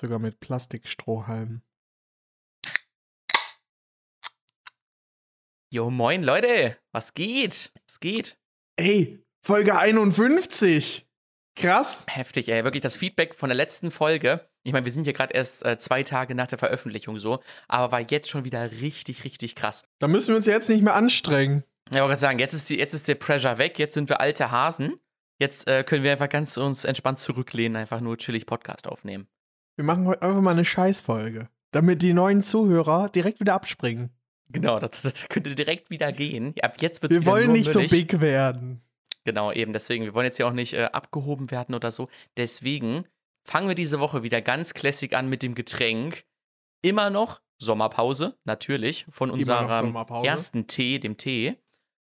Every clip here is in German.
Sogar mit Plastikstrohhalmen. Jo, moin Leute, was geht? Was geht? Ey, Folge 51. Krass. Heftig, ey. Wirklich das Feedback von der letzten Folge. Ich meine, wir sind hier gerade erst äh, zwei Tage nach der Veröffentlichung so, aber war jetzt schon wieder richtig, richtig krass. Da müssen wir uns jetzt nicht mehr anstrengen. Ja, ich wollte gerade sagen, jetzt ist, die, jetzt ist der Pressure weg, jetzt sind wir alte Hasen. Jetzt äh, können wir einfach ganz uns entspannt zurücklehnen, einfach nur chillig Podcast aufnehmen. Wir machen heute einfach mal eine Scheißfolge, damit die neuen Zuhörer direkt wieder abspringen. Genau, das, das könnte direkt wieder gehen. Ab jetzt wird Wir wollen nicht so big werden. Genau, eben. Deswegen, wir wollen jetzt ja auch nicht äh, abgehoben werden oder so. Deswegen fangen wir diese Woche wieder ganz classic an mit dem Getränk. Immer noch Sommerpause, natürlich, von unserem ersten Tee, dem Tee.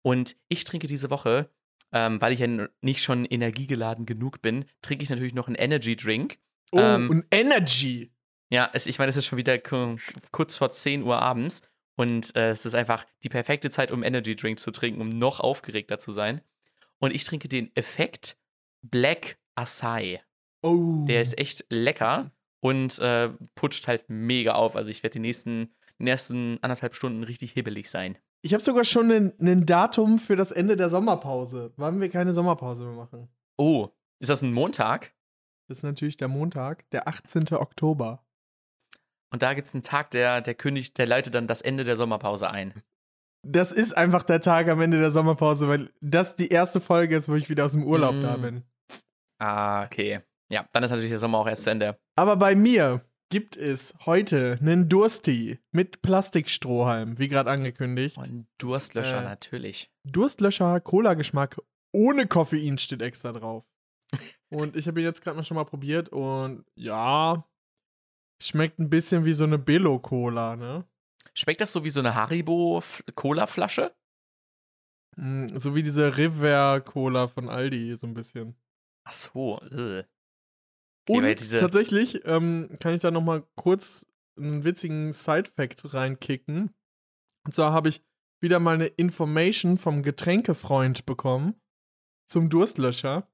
Und ich trinke diese Woche, ähm, weil ich ja nicht schon energiegeladen genug bin, trinke ich natürlich noch einen Energy Drink. Oh, ähm, und Energy! Ja, es, ich meine, es ist schon wieder kurz vor 10 Uhr abends. Und äh, es ist einfach die perfekte Zeit, um Energy Drink zu trinken, um noch aufgeregter zu sein. Und ich trinke den Effekt Black Acai. Oh. Der ist echt lecker und äh, putscht halt mega auf. Also ich werde die nächsten, die nächsten anderthalb Stunden richtig hibbelig sein. Ich habe sogar schon ein Datum für das Ende der Sommerpause, wann wir keine Sommerpause mehr machen. Oh, ist das ein Montag? Das ist natürlich der Montag, der 18. Oktober. Und da gibt es einen Tag, der, der kündigt, der leitet dann das Ende der Sommerpause ein das ist einfach der Tag am Ende der Sommerpause, weil das die erste Folge ist, wo ich wieder aus dem Urlaub mm. da bin. Ah, okay. Ja, dann ist natürlich der Sommer auch erst zu Ende. Aber bei mir gibt es heute einen Dursti mit Plastikstrohhalm, wie gerade angekündigt. Und Durstlöscher äh, natürlich. Durstlöscher, Cola-Geschmack ohne Koffein steht extra drauf. und ich habe ihn jetzt gerade mal schon mal probiert und ja, schmeckt ein bisschen wie so eine Billo-Cola, ne? Schmeckt das so wie so eine Haribo-Cola-Flasche? Mm, so wie diese River-Cola von Aldi, so ein bisschen. Ach so. Okay, Und tatsächlich ähm, kann ich da noch mal kurz einen witzigen Side-Fact reinkicken. Und zwar habe ich wieder mal eine Information vom Getränkefreund bekommen zum Durstlöscher.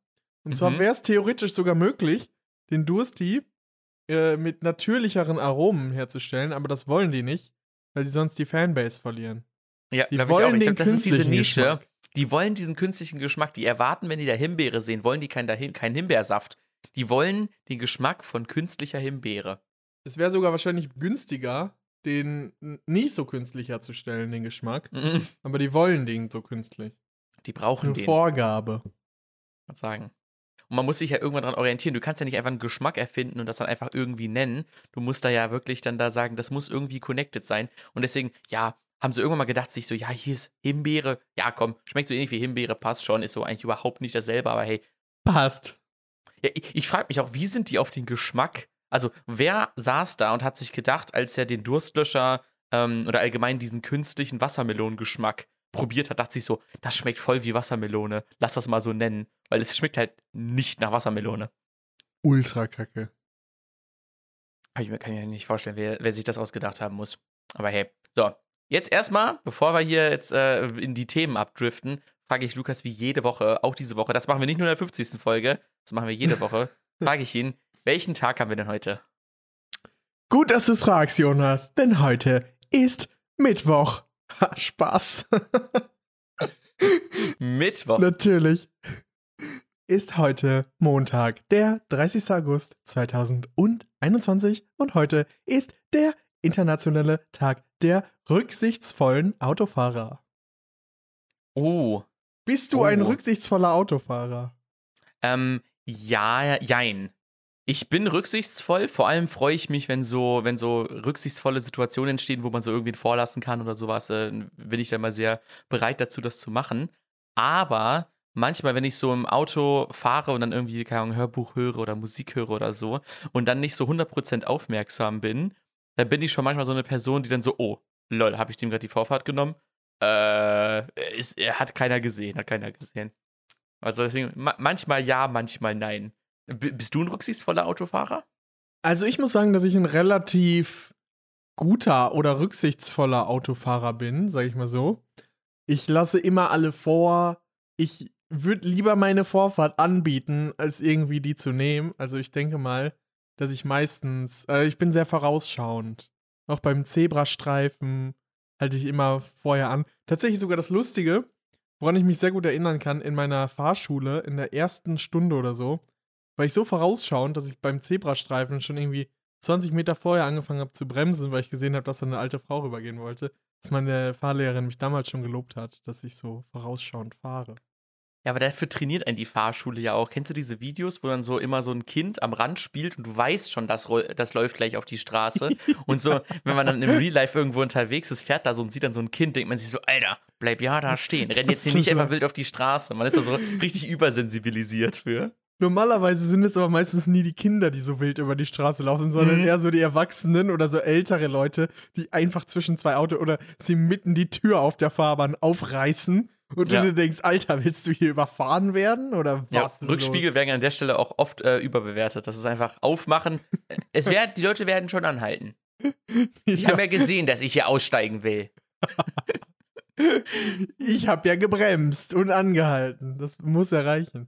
Und mhm. zwar wäre es theoretisch sogar möglich, den Dursti äh, mit natürlicheren Aromen herzustellen, aber das wollen die nicht weil sie sonst die Fanbase verlieren. Ja, die wollen ich auch. Ich glaub, das ist diese Nische. Geschmack. Die wollen diesen künstlichen Geschmack. Die erwarten, wenn die da Himbeere sehen, wollen die keinen kein Himbeersaft. Die wollen den Geschmack von künstlicher Himbeere. Es wäre sogar wahrscheinlich günstiger, den nicht so künstlich herzustellen, den Geschmack. Mhm. Aber die wollen den so künstlich. Die brauchen Eine den. Vorgabe. Was sagen. Und man muss sich ja irgendwann daran orientieren. Du kannst ja nicht einfach einen Geschmack erfinden und das dann einfach irgendwie nennen. Du musst da ja wirklich dann da sagen, das muss irgendwie connected sein. Und deswegen, ja, haben sie irgendwann mal gedacht, sich so, ja, hier ist Himbeere. Ja, komm, schmeckt so ähnlich wie Himbeere, passt schon, ist so eigentlich überhaupt nicht dasselbe, aber hey. Passt. Ja, ich, ich frage mich auch, wie sind die auf den Geschmack? Also, wer saß da und hat sich gedacht, als er den Durstlöscher ähm, oder allgemein diesen künstlichen Wassermelonengeschmack probiert hat, dachte sich so, das schmeckt voll wie Wassermelone. Lass das mal so nennen. Weil es schmeckt halt nicht nach Wassermelone. Ultra kacke. Ich kann mir nicht vorstellen, wer, wer, sich das ausgedacht haben muss. Aber hey, so. Jetzt erstmal, bevor wir hier jetzt äh, in die Themen abdriften, frage ich Lukas wie jede Woche, auch diese Woche, das machen wir nicht nur in der 50. Folge, das machen wir jede Woche, frage ich ihn, welchen Tag haben wir denn heute? Gut, dass du es fragst, Jonas, denn heute ist Mittwoch. Ha, Spaß. Mittwoch. Natürlich. Ist heute Montag, der 30. August 2021 und heute ist der internationale Tag der rücksichtsvollen Autofahrer. Oh. Bist du oh. ein rücksichtsvoller Autofahrer? Ähm, ja, jein. Ich bin rücksichtsvoll, vor allem freue ich mich, wenn so, wenn so rücksichtsvolle Situationen entstehen, wo man so irgendwen vorlassen kann oder sowas, äh, bin ich da mal sehr bereit dazu, das zu machen. Aber manchmal, wenn ich so im Auto fahre und dann irgendwie, keine Ahnung, Hörbuch höre oder Musik höre oder so und dann nicht so 100% aufmerksam bin, dann bin ich schon manchmal so eine Person, die dann so, oh, lol, habe ich dem gerade die Vorfahrt genommen? Äh, ist, hat keiner gesehen, hat keiner gesehen. Also deswegen, ma manchmal ja, manchmal nein. Bist du ein rücksichtsvoller Autofahrer? Also ich muss sagen, dass ich ein relativ guter oder rücksichtsvoller Autofahrer bin, sag ich mal so. Ich lasse immer alle vor. Ich würde lieber meine Vorfahrt anbieten, als irgendwie die zu nehmen. Also ich denke mal, dass ich meistens, äh, ich bin sehr vorausschauend. Auch beim Zebrastreifen halte ich immer vorher an. Tatsächlich sogar das Lustige, woran ich mich sehr gut erinnern kann, in meiner Fahrschule, in der ersten Stunde oder so, war ich so vorausschauend, dass ich beim Zebrastreifen schon irgendwie 20 Meter vorher angefangen habe zu bremsen, weil ich gesehen habe, dass da eine alte Frau rübergehen wollte. Dass meine Fahrlehrerin mich damals schon gelobt hat, dass ich so vorausschauend fahre. Ja, aber dafür trainiert einen die Fahrschule ja auch. Kennst du diese Videos, wo dann so immer so ein Kind am Rand spielt und du weißt schon, das, das läuft gleich auf die Straße. und so, wenn man dann im Real Life irgendwo unterwegs ist, fährt da so und sieht dann so ein Kind, denkt man sich so, Alter, bleib ja da stehen. Renn jetzt hier nicht einfach wild auf die Straße. Man ist da so richtig übersensibilisiert für. Normalerweise sind es aber meistens nie die Kinder, die so wild über die Straße laufen, sondern mhm. eher so die Erwachsenen oder so ältere Leute, die einfach zwischen zwei Autos oder sie mitten die Tür auf der Fahrbahn aufreißen und ja. du denkst, Alter, willst du hier überfahren werden oder was? Ja, Rückspiegel los? werden an der Stelle auch oft äh, überbewertet. Das ist einfach aufmachen. es werd, die Leute werden schon anhalten. Die ja. haben ja gesehen, dass ich hier aussteigen will. ich habe ja gebremst und angehalten. Das muss erreichen.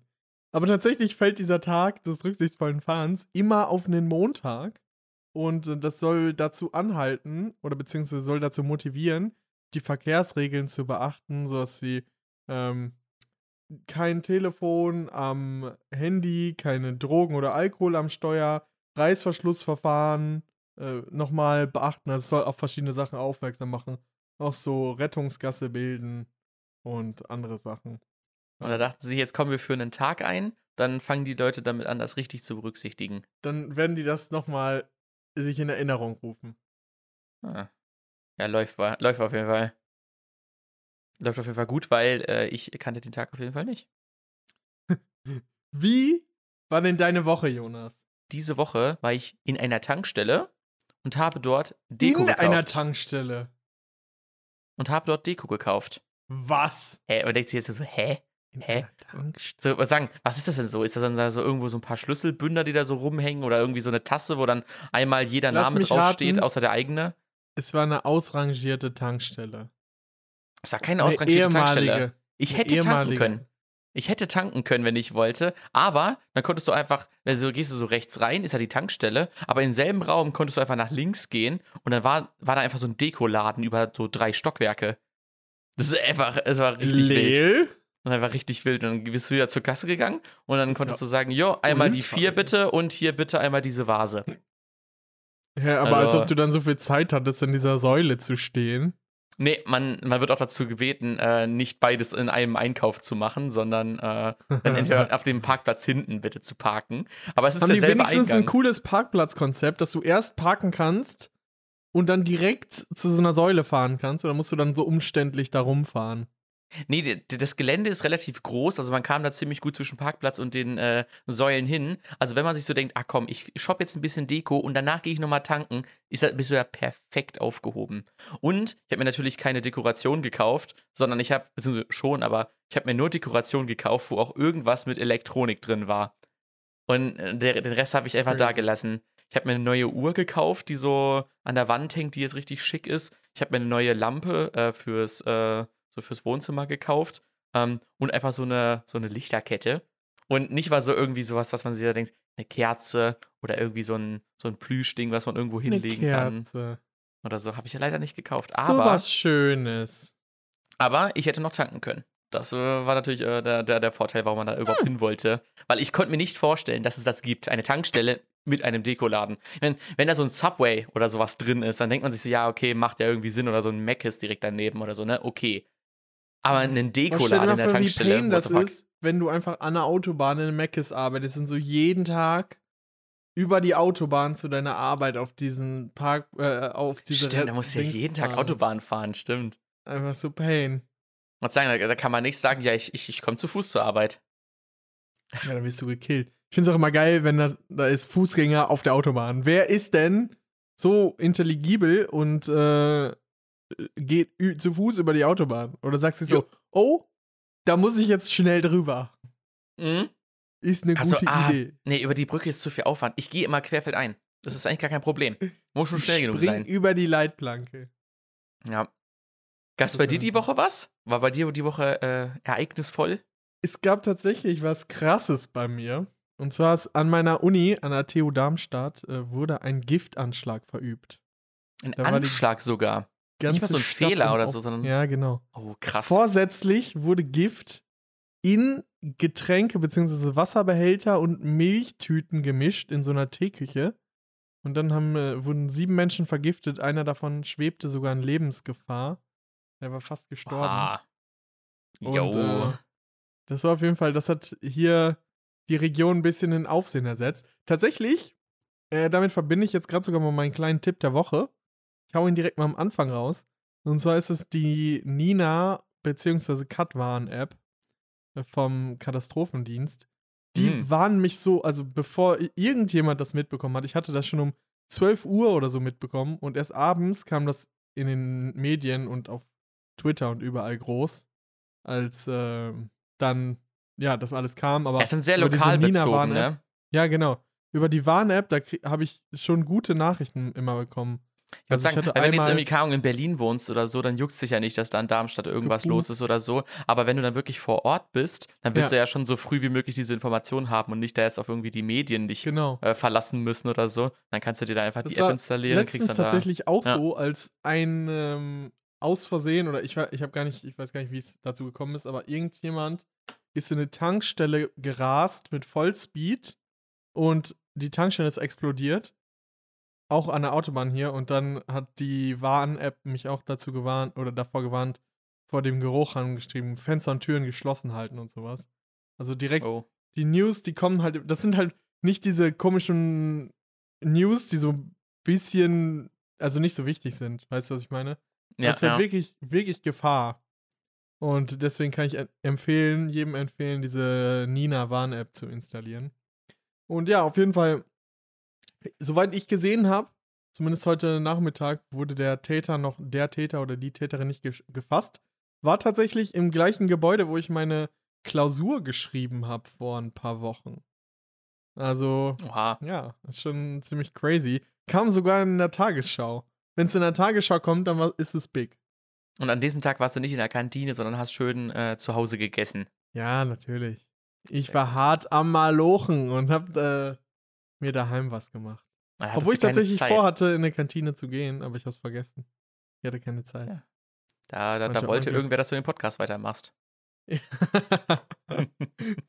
Aber tatsächlich fällt dieser Tag des rücksichtsvollen Fahrens immer auf einen Montag. Und äh, das soll dazu anhalten oder beziehungsweise soll dazu motivieren, die Verkehrsregeln zu beachten, sowas wie ähm, kein Telefon am Handy, keine Drogen oder Alkohol am Steuer, Reißverschlussverfahren äh, nochmal beachten. Also es soll auf verschiedene Sachen aufmerksam machen. Auch so Rettungsgasse bilden und andere Sachen. Und da dachten sie, jetzt kommen wir für einen Tag ein, dann fangen die Leute damit an, das richtig zu berücksichtigen. Dann werden die das nochmal sich in Erinnerung rufen. Ah. Ja, läuft, läuft auf jeden Fall. Läuft auf jeden Fall gut, weil äh, ich kannte den Tag auf jeden Fall nicht. Wie war denn deine Woche, Jonas? Diese Woche war ich in einer Tankstelle und habe dort Deko in gekauft. In einer Tankstelle. Und habe dort Deko gekauft. Was? Hä? Und denkt sich jetzt so, hä? Hä? So, was sagen, was ist das denn so? Ist das dann da so irgendwo so ein paar Schlüsselbünder, die da so rumhängen oder irgendwie so eine Tasse, wo dann einmal jeder Lass Name draufsteht, raten. außer der eigene? Es war eine ausrangierte Tankstelle. Es war keine eine ausrangierte Tankstelle. Ich hätte tanken können. Ich hätte tanken können, wenn ich wollte, aber dann konntest du einfach, also gehst du so rechts rein, ist ja die Tankstelle, aber im selben Raum konntest du einfach nach links gehen und dann war, war da einfach so ein Dekoladen über so drei Stockwerke. Das ist einfach, es war richtig Leel? wild. Und dann war richtig wild. Und dann bist du wieder zur Kasse gegangen und dann konntest du sagen, jo, einmal die vier bitte und hier bitte einmal diese Vase. Ja, aber also, als ob du dann so viel Zeit hattest, in dieser Säule zu stehen. Nee, man, man wird auch dazu gebeten, äh, nicht beides in einem Einkauf zu machen, sondern äh, dann entweder auf dem Parkplatz hinten bitte zu parken. Aber es ist Haben derselbe die wenigstens Eingang. ein cooles Parkplatzkonzept, dass du erst parken kannst und dann direkt zu so einer Säule fahren kannst? Oder musst du dann so umständlich da rumfahren? Nee, das Gelände ist relativ groß, also man kam da ziemlich gut zwischen Parkplatz und den äh, Säulen hin. Also wenn man sich so denkt, ach komm, ich shoppe jetzt ein bisschen Deko und danach gehe ich nochmal tanken, ist, bist du ja perfekt aufgehoben. Und ich habe mir natürlich keine Dekoration gekauft, sondern ich habe, beziehungsweise schon, aber ich habe mir nur Dekoration gekauft, wo auch irgendwas mit Elektronik drin war. Und äh, der, den Rest habe ich einfach da gelassen. Ich habe mir eine neue Uhr gekauft, die so an der Wand hängt, die jetzt richtig schick ist. Ich habe mir eine neue Lampe äh, fürs äh, so fürs Wohnzimmer gekauft ähm, und einfach so eine, so eine Lichterkette. Und nicht mal so irgendwie sowas, was man sich da denkt, eine Kerze oder irgendwie so ein, so ein Plüschding, was man irgendwo hinlegen kann. Oder so. Habe ich ja leider nicht gekauft. Aber, so was Schönes. Aber ich hätte noch tanken können. Das äh, war natürlich äh, der, der, der Vorteil, warum man da überhaupt hm. hin wollte. Weil ich konnte mir nicht vorstellen, dass es das gibt. Eine Tankstelle mit einem Dekoladen. Wenn, wenn da so ein Subway oder sowas drin ist, dann denkt man sich so, ja, okay, macht ja irgendwie Sinn oder so ein Mac ist direkt daneben oder so, ne? Okay. Aber einen Dekoladen in der vor, Tankstelle. Wie pain das ist, wenn du einfach an der Autobahn in Meckes arbeitest und so jeden Tag über die Autobahn zu deiner Arbeit auf diesen Park, äh, auf diese Stimmt, da musst du ja jeden Tag Autobahn fahren, stimmt. Einfach so Pain. Und sagen, da, da, kann man nicht sagen, ja, ich, ich, ich komme zu Fuß zur Arbeit. Ja, dann wirst du gekillt. Ich finde es auch immer geil, wenn da, da ist Fußgänger auf der Autobahn. Wer ist denn so intelligibel und äh, geht zu Fuß über die Autobahn. Oder sagst du so, oh, da muss ich jetzt schnell drüber. Mhm. Ist eine also, gute ah, Idee. Nee, über die Brücke ist zu viel Aufwand. Ich gehe immer querfeldein. Das ist eigentlich gar kein Problem. Muss schon schnell genug sein. über die Leitplanke. Ja. Gab es bei dir die Woche was? War bei dir die Woche äh, ereignisvoll? Es gab tatsächlich was Krasses bei mir. Und zwar ist an meiner Uni, an der TU Darmstadt, äh, wurde ein Giftanschlag verübt. Ein da Anschlag sogar. Nicht mal so ein Stadt Fehler oder so, sondern. Ja, genau. Oh, krass. Vorsätzlich wurde Gift in Getränke bzw. Wasserbehälter und Milchtüten gemischt in so einer Teeküche. Und dann haben, äh, wurden sieben Menschen vergiftet. Einer davon schwebte sogar in Lebensgefahr. Er war fast gestorben. Ah. Jo. Und, äh, das war auf jeden Fall, das hat hier die Region ein bisschen in Aufsehen ersetzt. Tatsächlich, äh, damit verbinde ich jetzt gerade sogar mal meinen kleinen Tipp der Woche. Ich hau ihn direkt mal am Anfang raus. Und zwar ist es die Nina bzw. Katwarn-App äh, vom Katastrophendienst. Die mhm. warnen mich so, also bevor irgendjemand das mitbekommen hat, ich hatte das schon um 12 Uhr oder so mitbekommen und erst abends kam das in den Medien und auf Twitter und überall groß, als äh, dann ja, das alles kam. Aber es sind sehr lokal bezogen, ne? Ja, genau. Über die Warn-App, da habe ich schon gute Nachrichten immer bekommen. Ich würde also sagen, wenn du jetzt irgendwie Kaum in Berlin wohnst oder so, dann juckt es dich ja nicht, dass da in Darmstadt irgendwas los ist oder so. Aber wenn du dann wirklich vor Ort bist, dann willst ja. du ja schon so früh wie möglich diese Informationen haben und nicht da jetzt auf irgendwie die Medien dich genau. äh, verlassen müssen oder so. Dann kannst du dir da einfach das die App installieren und kriegst dann da. tatsächlich auch ja. so, als ein ähm, aus Versehen oder ich, ich habe gar nicht, ich weiß gar nicht, wie es dazu gekommen ist, aber irgendjemand ist in eine Tankstelle gerast mit Vollspeed und die Tankstelle ist explodiert. Auch an der Autobahn hier. Und dann hat die Warn-App mich auch dazu gewarnt oder davor gewarnt, vor dem Geruch angeschrieben, Fenster und Türen geschlossen halten und sowas. Also direkt oh. die News, die kommen halt, das sind halt nicht diese komischen News, die so ein bisschen, also nicht so wichtig sind. Weißt du, was ich meine? Ja, das ist halt ja. wirklich, wirklich Gefahr. Und deswegen kann ich empfehlen, jedem empfehlen, diese Nina Warn-App zu installieren. Und ja, auf jeden Fall, soweit ich gesehen habe, zumindest heute Nachmittag, wurde der Täter noch, der Täter oder die Täterin nicht ge gefasst. War tatsächlich im gleichen Gebäude, wo ich meine Klausur geschrieben habe vor ein paar Wochen. Also, Oha. ja, ist schon ziemlich crazy. Kam sogar in der Tagesschau. Wenn es in der Tagesschau kommt, dann ist es big. Und an diesem Tag warst du nicht in der Kantine, sondern hast schön äh, zu Hause gegessen. Ja, natürlich. Ich war hart am Malochen und hab äh, mir daheim was gemacht. Na, Obwohl ich tatsächlich vorhatte, in eine Kantine zu gehen, aber ich hab's vergessen. Ich hatte keine Zeit. Ja. Da, da, da wollte irgendwer, dass du den Podcast weitermachst.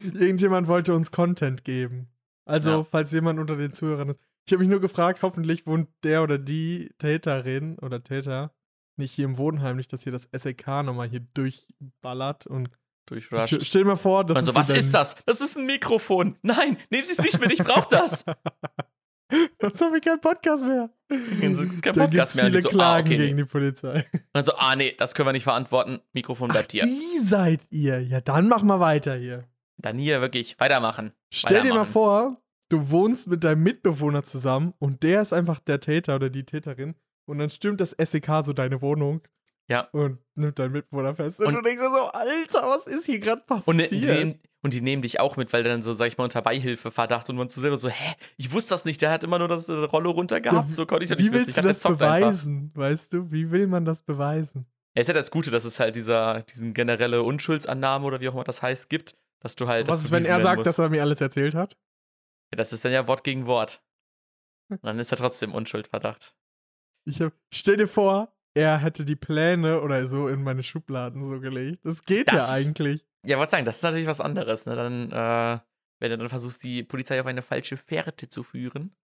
Irgendjemand wollte uns Content geben. Also, ja. falls jemand unter den Zuhörern ist. Ich habe mich nur gefragt, hoffentlich wohnt der oder die Täterin oder Täter nicht hier im Wohnheim, nicht, dass hier das SEK nochmal hier durchballert und durchrusht. Stell dir mal vor, das also, ist was ist das? Das ist ein Mikrofon. Nein, nehmen Sie es nicht mit, ich brauche das. Sonst habe ich keinen Podcast mehr. Es gibt kein Podcast mehr. viele so, ah, Klagen ah, okay, gegen nee. die Polizei. Und dann so, ah nee, das können wir nicht verantworten. Mikrofon bleibt Ach, hier. Die seid ihr. Ja, dann mach mal weiter hier. Dann hier wirklich weitermachen. Stell weitermachen. dir mal vor, du wohnst mit deinem Mitbewohner zusammen und der ist einfach der Täter oder die Täterin und dann stürmt das SEK so deine Wohnung. Ja. Und nimmt deinen Mitbewohner fest. Und, und du denkst so, Alter, was ist hier gerade passiert? Und die, nehmen, und die nehmen dich auch mit, weil dann so, sag ich mal, unter Beihilfeverdacht und man zu selber so, hä, ich wusste das nicht, der hat immer nur das Rollo runtergehabt, ja, so konnte ich das nicht wissen. Wie willst du das beweisen, einfach. weißt du? Wie will man das beweisen? Es ist ja das Gute, dass es halt dieser, diesen generelle Unschuldsannahme oder wie auch immer das heißt, gibt, dass du halt. Was ist, wenn er sagt, muss. dass er mir alles erzählt hat? Ja, das ist dann ja Wort gegen Wort. Und dann ist er trotzdem Unschuldverdacht. Ich hab, stell dir vor, er hätte die Pläne oder so in meine Schubladen so gelegt. Das geht das, ja eigentlich. Ja, wollte sagen, das ist natürlich was anderes. Ne? Dann, äh, wenn du dann versuchst, die Polizei auf eine falsche Fährte zu führen.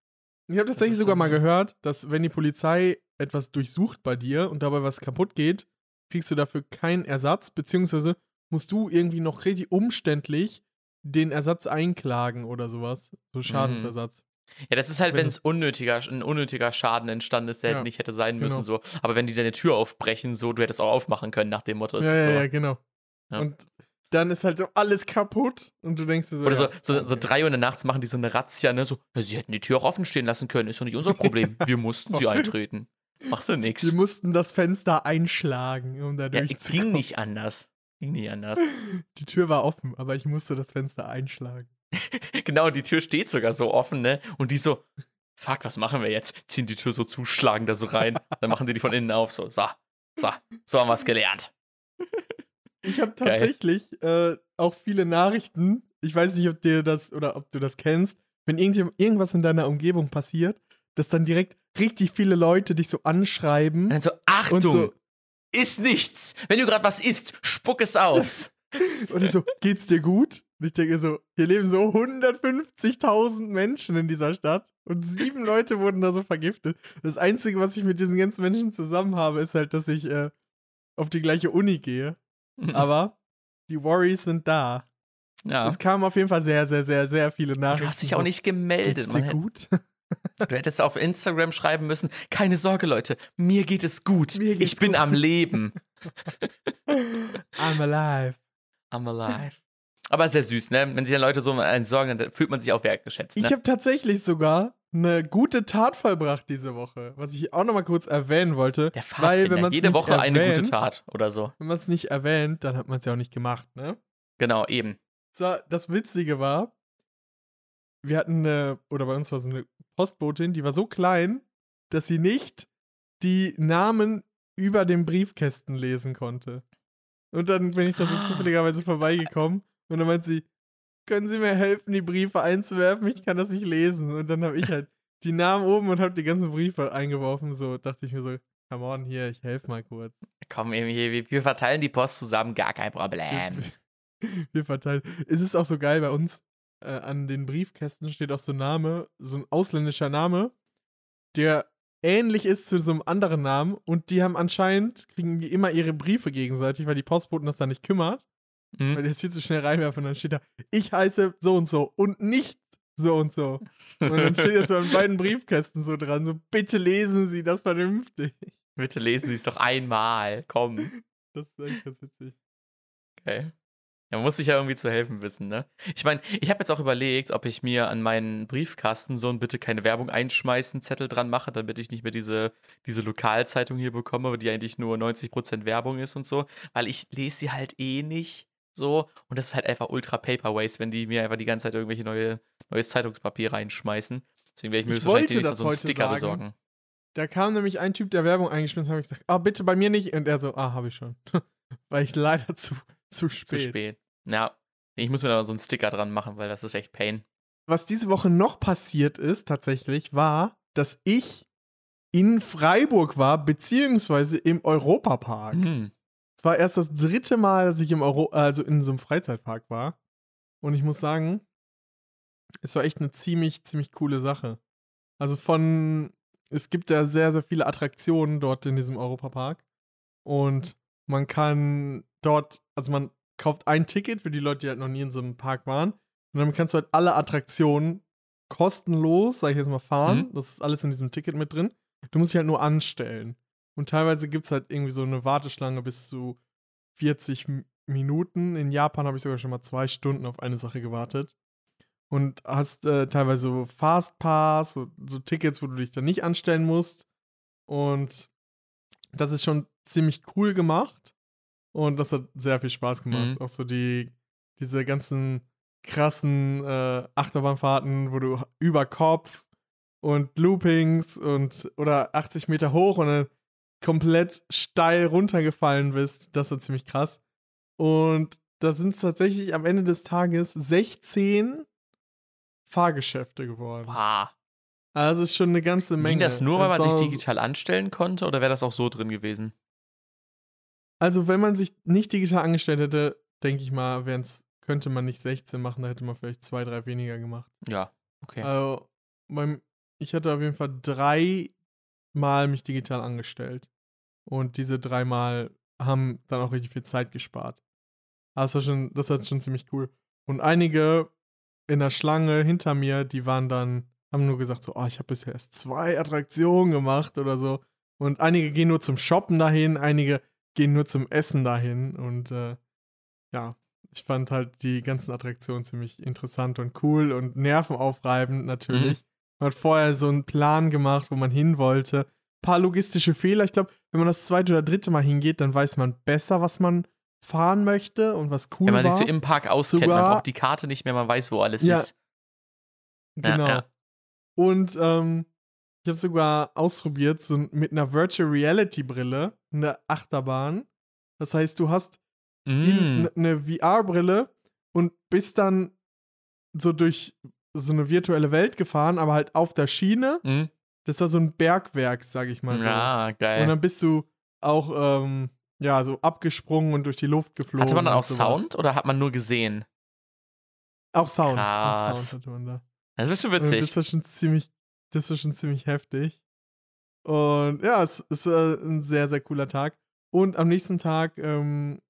Ich habe tatsächlich sogar mal gehört, dass wenn die Polizei etwas durchsucht bei dir und dabei was kaputt geht, kriegst du dafür keinen Ersatz, beziehungsweise musst du irgendwie noch richtig umständlich den Ersatz einklagen oder sowas. So mhm. Schadensersatz. Ja, das ist halt, wenn es unnötiger, ein unnötiger Schaden entstanden ist, der ja, hätte nicht hätte sein müssen. Genau. So. Aber wenn die deine Tür aufbrechen, so, du hättest auch aufmachen können nach dem Motto. Ja, ja, so. ja, genau. Ja. Und dann ist halt so alles kaputt und du denkst so. Oder so, so, so drei Uhr nachts machen die so eine Razzia, ne? So, sie hätten die Tür auch offen stehen lassen können, ist doch nicht unser Problem. Wir mussten sie eintreten. Machst du nix. Wir mussten das Fenster einschlagen, um da ja, durchzukommen. Ging nicht anders. Ging nicht anders. Die Tür war offen, aber ich musste das Fenster einschlagen. genau, die Tür steht sogar so offen, ne? Und die so, fuck, was machen wir jetzt? Ziehen die Tür so zu, schlagen da so rein. Dann machen die die von innen auf, so, so, so, so haben wir es gelernt. Ich habe tatsächlich äh, auch viele Nachrichten ich weiß nicht, ob dir das oder ob du das kennst, wenn irgendwas in deiner Umgebung passiert, dass dann direkt richtig viele Leute dich so anschreiben. Und dann so, Achtung, so, ist nichts. Wenn du gerade was isst, spuck es aus. Oder so, geht's dir gut? Und ich denke so, hier leben so 150.000 Menschen in dieser Stadt und sieben Leute wurden da so vergiftet. Das Einzige, was ich mit diesen ganzen Menschen zusammen habe, ist halt, dass ich äh, auf die gleiche Uni gehe. Aber die Worries sind da. Ja. Es kamen auf jeden Fall sehr, sehr, sehr, sehr viele Nachrichten. Du hast dich auch nicht gemeldet. Geht's dir gut? Du hättest auf Instagram schreiben müssen: Keine Sorge, Leute, mir geht es gut. Ich bin gut. am Leben. I'm alive. I'm alive. Aber sehr süß, ne? Wenn sich dann Leute so einen sorgen, dann fühlt man sich auch wertgeschätzt. Ne? Ich habe tatsächlich sogar eine gute Tat vollbracht diese Woche, was ich auch noch mal kurz erwähnen wollte. Der weil wenn man jede Woche erwähnt, eine gute Tat oder so. Wenn man es nicht erwähnt, dann hat man es ja auch nicht gemacht, ne? Genau, eben. So, das Witzige war, wir hatten eine, oder bei uns war so eine Postbotin, die war so klein, dass sie nicht die Namen über den Briefkästen lesen konnte. Und dann bin ich da so ah. zufälligerweise vorbeigekommen und dann meint sie, können Sie mir helfen, die Briefe einzuwerfen? Ich kann das nicht lesen. Und dann habe ich halt die Namen oben und habe die ganzen Briefe eingeworfen. So dachte ich mir so, come on, hier, ich helfe mal kurz. Komm, hier, wir verteilen die Post zusammen, gar kein Problem. wir verteilen. Es ist auch so geil bei uns. Äh, an den Briefkästen steht auch so ein Name, so ein ausländischer Name, der ähnlich ist zu so einem anderen Namen und die haben anscheinend, kriegen die immer ihre Briefe gegenseitig, weil die Postboten das da nicht kümmert. Mhm. Weil die das viel zu schnell reinwerfen und dann steht da, ich heiße so und so und nicht so und so. Und dann steht das so an beiden Briefkästen so dran, so bitte lesen Sie das vernünftig. Bitte lesen Sie es doch einmal, komm. Das ist echt ganz witzig. Okay. Ja, man muss sich ja irgendwie zu helfen wissen, ne? Ich meine, ich habe jetzt auch überlegt, ob ich mir an meinen Briefkasten so ein bitte keine Werbung einschmeißen Zettel dran mache, damit ich nicht mehr diese, diese Lokalzeitung hier bekomme, die eigentlich nur 90% Werbung ist und so, weil ich lese sie halt eh nicht so und das ist halt einfach ultra Paper Waste, wenn die mir einfach die ganze Zeit irgendwelche neue, neues Zeitungspapier reinschmeißen. Deswegen werde ich mir ich wahrscheinlich das so einen Sticker sagen. besorgen. Da kam nämlich ein Typ, der Werbung eingeschmissen hat, habe ich gesagt, ah, bitte bei mir nicht. Und er so, ah, habe ich schon. weil ich leider zu zu spät. Zu spät. Ja, ich muss mir da so einen Sticker dran machen, weil das ist echt Pain. Was diese Woche noch passiert ist, tatsächlich, war, dass ich in Freiburg war, beziehungsweise im Europapark. Mhm. Es war erst das dritte Mal, dass ich im Euro, also in so einem Freizeitpark war. Und ich muss sagen, es war echt eine ziemlich, ziemlich coole Sache. Also von, es gibt ja sehr, sehr viele Attraktionen dort in diesem Europapark. Und man kann dort, also man kauft ein Ticket für die Leute, die halt noch nie in so einem Park waren. Und dann kannst du halt alle Attraktionen kostenlos, sag ich jetzt mal, fahren. Mhm. Das ist alles in diesem Ticket mit drin. Du musst dich halt nur anstellen. Und teilweise gibt es halt irgendwie so eine Warteschlange bis zu 40 Minuten. In Japan habe ich sogar schon mal zwei Stunden auf eine Sache gewartet. Und hast äh, teilweise so Fastpass, so, so Tickets, wo du dich dann nicht anstellen musst. Und das ist schon ziemlich cool gemacht. Und das hat sehr viel Spaß gemacht. Mhm. Auch so die, diese ganzen krassen äh, Achterbahnfahrten, wo du über Kopf und Loopings und oder 80 Meter hoch und dann komplett steil runtergefallen bist. Das war ziemlich krass. Und da sind es tatsächlich am Ende des Tages 16 Fahrgeschäfte geworden. Wow. Also ist schon eine ganze Menge. Ging das nur, weil man sich digital anstellen konnte oder wäre das auch so drin gewesen? Also, wenn man sich nicht digital angestellt hätte, denke ich mal, könnte man nicht 16 machen, da hätte man vielleicht zwei, drei weniger gemacht. Ja, okay. Also, beim, ich hatte auf jeden Fall drei Mal mich digital angestellt. Und diese dreimal haben dann auch richtig viel Zeit gespart. Das war schon, das war schon ziemlich cool. Und einige in der Schlange hinter mir, die waren dann, haben nur gesagt so, oh, ich habe bisher erst zwei Attraktionen gemacht oder so. Und einige gehen nur zum Shoppen dahin, einige gehen nur zum Essen dahin. Und äh, ja, ich fand halt die ganzen Attraktionen ziemlich interessant und cool und nervenaufreibend natürlich. Mhm. Man hat vorher so einen Plan gemacht, wo man hin wollte. Ein paar logistische Fehler. Ich glaube, wenn man das zweite oder dritte Mal hingeht, dann weiß man besser, was man fahren möchte und was cool ist. Wenn man war. sich so im Park auskennt, Sogar, man braucht die Karte nicht mehr, man weiß, wo alles ja, ist. Genau. Ja, ja. Und ähm, ich habe sogar ausprobiert, so mit einer Virtual Reality Brille, eine Achterbahn. Das heißt, du hast mm. eine VR-Brille und bist dann so durch so eine virtuelle Welt gefahren, aber halt auf der Schiene. Mhm. Das war so ein Bergwerk, sag ich mal so. Ja, geil. Und dann bist du auch, ähm, ja, so abgesprungen und durch die Luft geflogen. Hatte man dann auch Sound oder hat man nur gesehen? Auch Sound. Krass. Auch Sound hatte man da. Das ist schon witzig. Das war schon ziemlich, das war schon ziemlich heftig. Und ja, es ist äh, ein sehr, sehr cooler Tag. Und am nächsten Tag ähm,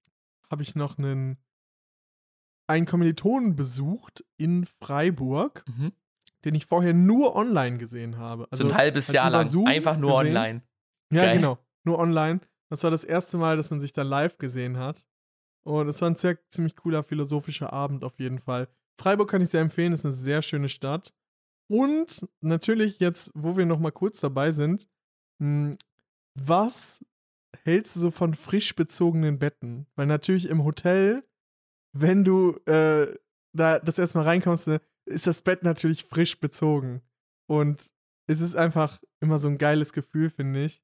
habe ich noch einen, einen Kommilitonen besucht in Freiburg, mhm. den ich vorher nur online gesehen habe. Also so ein halbes Jahr lang. Zoom Einfach nur gesehen. online. Ja, Geil. genau. Nur online. Das war das erste Mal, dass man sich da live gesehen hat. Und es war ein sehr, ziemlich cooler philosophischer Abend auf jeden Fall. Freiburg kann ich sehr empfehlen, ist eine sehr schöne Stadt. Und natürlich jetzt, wo wir noch mal kurz dabei sind, hm, was hältst du so von frisch bezogenen Betten? Weil natürlich im Hotel, wenn du äh, da das erstmal reinkommst, ne, ist das Bett natürlich frisch bezogen. Und es ist einfach immer so ein geiles Gefühl, finde ich,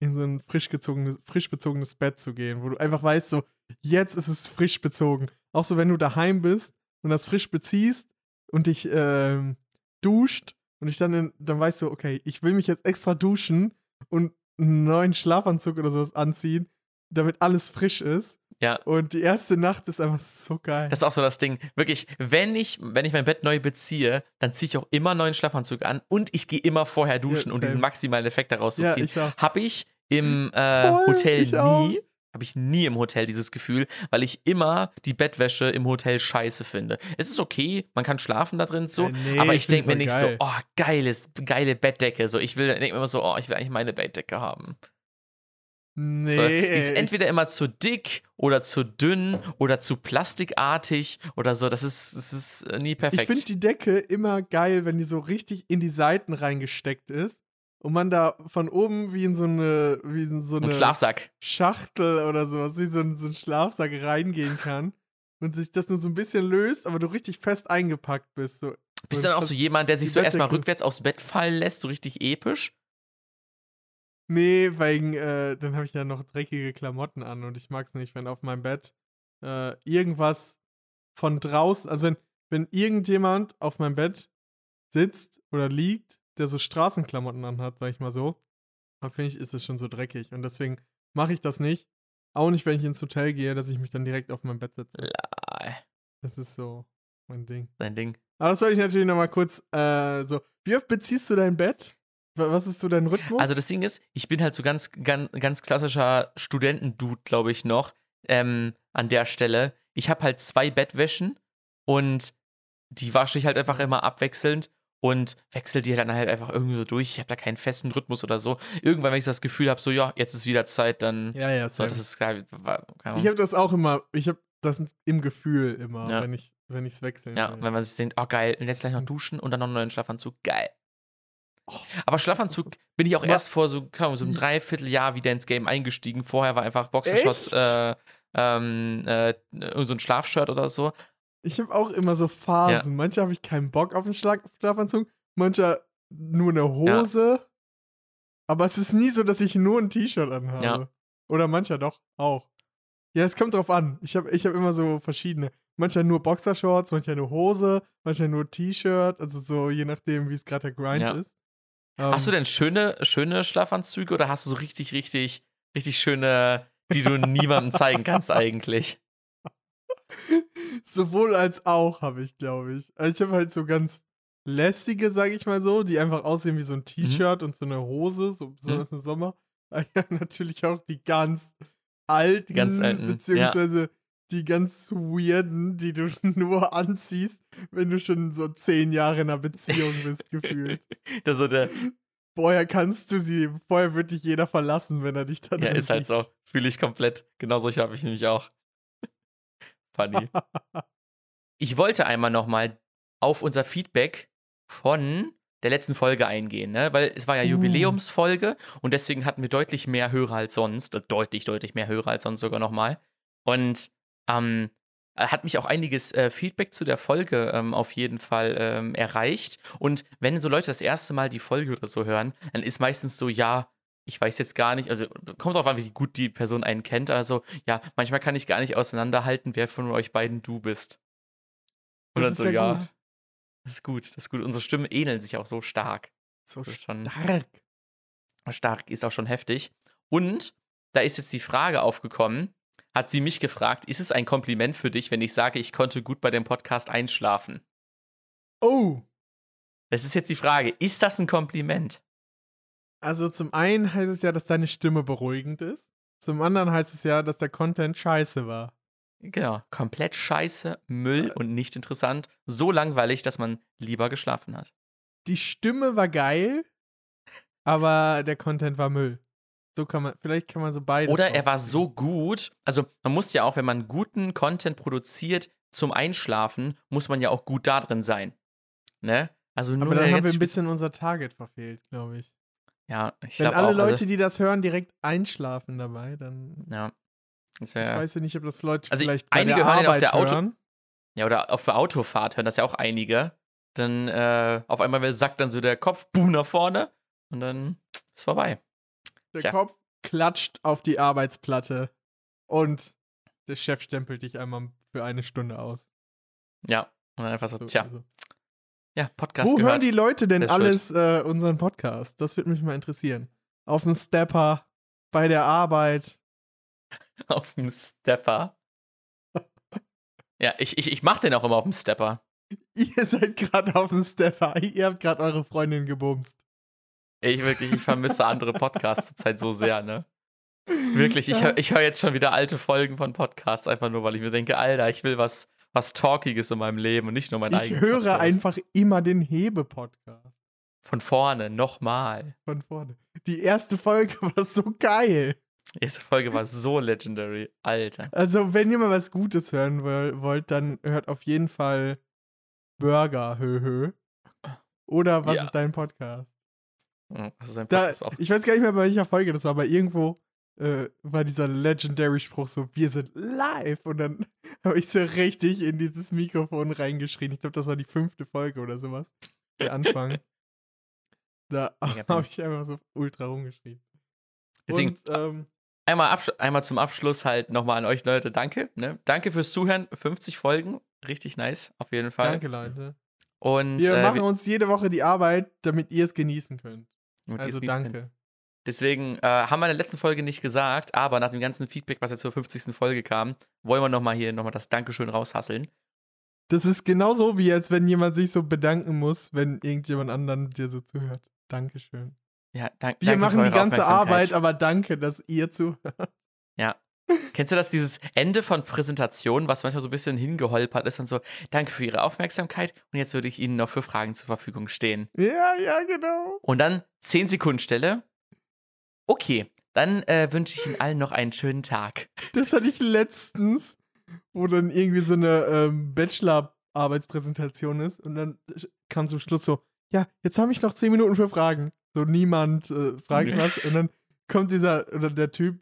in so ein frisch, gezogenes, frisch bezogenes Bett zu gehen, wo du einfach weißt, so, jetzt ist es frisch bezogen. Auch so, wenn du daheim bist und das frisch beziehst und dich ähm, duscht und ich dann, in, dann weißt du, okay, ich will mich jetzt extra duschen und einen neuen Schlafanzug oder sowas anziehen, damit alles frisch ist. Ja. Und die erste Nacht ist einfach so geil. Das ist auch so das Ding. Wirklich, wenn ich, wenn ich mein Bett neu beziehe, dann ziehe ich auch immer einen neuen Schlafanzug an und ich gehe immer vorher duschen, ja, um diesen maximalen Effekt daraus zu ziehen. Ja, Habe ich im äh, Hotel nie. Habe ich nie im Hotel dieses Gefühl, weil ich immer die Bettwäsche im Hotel scheiße finde. Es ist okay, man kann schlafen da drin so, äh, nee, aber ich denke mir nicht geil. so, oh, geiles, geile Bettdecke. So, ich will, denke mir immer so, oh, ich will eigentlich meine Bettdecke haben. Nee. So, die ist entweder immer zu dick oder zu dünn oder zu plastikartig oder so. Das ist, das ist äh, nie perfekt. Ich finde die Decke immer geil, wenn die so richtig in die Seiten reingesteckt ist und man da von oben wie in so eine, wie in so eine ein Schlafsack. Schachtel oder sowas, wie so ein, so ein Schlafsack reingehen kann und sich das nur so ein bisschen löst, aber du richtig fest eingepackt bist. So. Bist du dann auch so jemand, der sich so erstmal rückwärts aufs Bett fallen lässt, so richtig episch? Nee, wegen, äh, dann habe ich ja noch dreckige Klamotten an und ich mag es nicht, wenn auf meinem Bett äh, irgendwas von draußen, also wenn, wenn irgendjemand auf meinem Bett sitzt oder liegt der so Straßenklamotten anhat, sag ich mal so, dann finde ich, ist es schon so dreckig. Und deswegen mache ich das nicht. Auch nicht, wenn ich ins Hotel gehe, dass ich mich dann direkt auf mein Bett setze. Lall. Das ist so mein Ding. Dein Ding. Aber das soll ich natürlich nochmal kurz äh, so. Wie oft beziehst du dein Bett? Was ist so dein Rhythmus? Also das Ding ist, ich bin halt so ganz, ganz, ganz klassischer Studentendude, glaube ich, noch. Ähm, an der Stelle. Ich habe halt zwei Bettwäschen und die wasche ich halt einfach immer abwechselnd und wechsle die dann halt einfach irgendwie so durch. Ich habe da keinen festen Rhythmus oder so. Irgendwann, wenn ich das Gefühl habe, so, ja, jetzt ist wieder Zeit, dann. Ja, ja, so, das ist geil. Ich habe das auch immer, ich habe das im Gefühl immer, ja. wenn ich wenn es wechseln Ja, will. wenn man sich denkt, oh geil, und jetzt gleich noch hm. duschen und dann noch einen neuen Schlafanzug, geil. Aber Schlafanzug bin ich auch erst vor so, so einem Dreivierteljahr wieder ins Game eingestiegen. Vorher war einfach Boxershorts, äh, ähm, äh, so ein Schlafshirt oder so. Ich habe auch immer so Phasen. Ja. Manche habe ich keinen Bock auf einen Schlag Schlafanzug, manche nur eine Hose. Ja. Aber es ist nie so, dass ich nur ein T-Shirt anhabe. Ja. Oder mancher doch auch. Ja, es kommt drauf an. Ich habe ich hab immer so verschiedene. Mancher nur Boxershorts, mancher nur Hose, mancher nur T-Shirt. Also so je nachdem, wie es gerade der Grind ja. Ist. Hast du ähm. denn schöne, schöne Schlafanzüge oder hast du so richtig, richtig, richtig schöne, die du niemandem zeigen kannst eigentlich? Sowohl als auch habe ich, glaube ich. Also ich habe halt so ganz lästige, sage ich mal so, die einfach aussehen wie so ein mhm. T-Shirt mhm. und so eine Hose, so besonders mhm. im Sommer. Ja, natürlich auch die ganz alten, die ganz alten beziehungsweise ja. Die ganz weirden, die du nur anziehst, wenn du schon so zehn Jahre in einer Beziehung bist, gefühlt. Das so der Vorher kannst du sie, vorher wird dich jeder verlassen, wenn er dich dann Ja, ist halt so. Fühle ich komplett. Genau solche habe ich nämlich auch. Funny. ich wollte einmal nochmal auf unser Feedback von der letzten Folge eingehen, ne? weil es war ja uh. Jubiläumsfolge und deswegen hatten wir deutlich mehr Hörer als sonst, deutlich, deutlich mehr Hörer als sonst sogar nochmal. Und ähm, hat mich auch einiges äh, Feedback zu der Folge ähm, auf jeden Fall ähm, erreicht. Und wenn so Leute das erste Mal die Folge oder so hören, dann ist meistens so, ja, ich weiß jetzt gar nicht, also kommt drauf an, wie gut die Person einen kennt. Also, ja, manchmal kann ich gar nicht auseinanderhalten, wer von euch beiden du bist. Und das dann so, ja. Gut. Das ist gut, das ist gut. Unsere Stimmen ähneln sich auch so stark. So schon stark. Stark ist auch schon heftig. Und da ist jetzt die Frage aufgekommen, hat sie mich gefragt, ist es ein Kompliment für dich, wenn ich sage, ich konnte gut bei dem Podcast einschlafen? Oh. Das ist jetzt die Frage, ist das ein Kompliment? Also zum einen heißt es ja, dass deine Stimme beruhigend ist. Zum anderen heißt es ja, dass der Content scheiße war. Genau, komplett scheiße, Müll äh. und nicht interessant. So langweilig, dass man lieber geschlafen hat. Die Stimme war geil, aber der Content war Müll. So kann man, vielleicht kann man so beide. Oder er war so gut, also man muss ja auch, wenn man guten Content produziert zum Einschlafen, muss man ja auch gut da drin sein. Ne? Also nur Aber dann haben wir ein bisschen unser Target verfehlt, glaube ich. Ja, ich glaube Wenn alle auch, Leute, also, die das hören, direkt einschlafen dabei, dann. Ja. ich weiß ja nicht, ob das Leute also vielleicht einige hören Arbeit auf der hören. Auto. Ja, oder auf der Autofahrt hören das ja auch einige. Dann äh, auf einmal sackt dann so der Kopf, boom, nach vorne und dann ist vorbei. Der Tja. Kopf klatscht auf die Arbeitsplatte und der Chef stempelt dich einmal für eine Stunde aus. Ja, und dann einfach so, tja. Also. Ja, Podcast Wo gehört. hören die Leute denn alles äh, unseren Podcast? Das würde mich mal interessieren. Auf dem Stepper, bei der Arbeit. auf dem Stepper? ja, ich, ich, ich mach den auch immer auf dem Stepper. Ihr seid gerade auf dem Stepper. Ihr habt gerade eure Freundin gebumst. Ich wirklich, ich vermisse andere Podcasts zurzeit so sehr, ne? Wirklich, ich, ich höre jetzt schon wieder alte Folgen von Podcasts, einfach nur, weil ich mir denke, Alter, ich will was, was Talkiges in meinem Leben und nicht nur mein eigenes. Ich höre Podcast. einfach immer den Hebe-Podcast. Von vorne, nochmal. Von vorne. Die erste Folge war so geil. Die erste Folge war so legendary, Alter. Also, wenn ihr mal was Gutes hören wollt, dann hört auf jeden Fall Burger, höhö. Oder was ja. ist dein Podcast? Podcast da, ich weiß gar nicht mehr, bei welcher Folge das war, aber irgendwo äh, war dieser legendary Spruch so, wir sind live. Und dann habe ich so richtig in dieses Mikrofon reingeschrien. Ich glaube, das war die fünfte Folge oder sowas. Der Anfang. da habe ich einfach so ultra rumgeschrien. Deswegen, Und, ähm, einmal, einmal zum Abschluss halt nochmal an euch Leute, danke. Ne? Danke fürs Zuhören. 50 Folgen, richtig nice, auf jeden Fall. Danke, Leute. Und, wir äh, machen uns jede Woche die Arbeit, damit ihr es genießen könnt. Also danke. Können. Deswegen äh, haben wir in der letzten Folge nicht gesagt, aber nach dem ganzen Feedback, was jetzt zur 50. Folge kam, wollen wir nochmal hier nochmal das Dankeschön raushasseln. Das ist genauso wie, als wenn jemand sich so bedanken muss, wenn irgendjemand anderen dir so zuhört. Dankeschön. Ja, dank, Wir danke machen die ganze Arbeit, aber danke, dass ihr zuhört. Ja. Kennst du das, dieses Ende von Präsentationen, was manchmal so ein bisschen hingeholpert ist und so, danke für Ihre Aufmerksamkeit und jetzt würde ich Ihnen noch für Fragen zur Verfügung stehen. Ja, ja, genau. Und dann 10 Sekunden Stelle Okay, dann äh, wünsche ich Ihnen allen noch einen schönen Tag. Das hatte ich letztens, wo dann irgendwie so eine ähm, Bachelor-Arbeitspräsentation ist und dann kam zum Schluss so, ja, jetzt habe ich noch zehn Minuten für Fragen. So niemand äh, fragt was und dann kommt dieser, oder der Typ,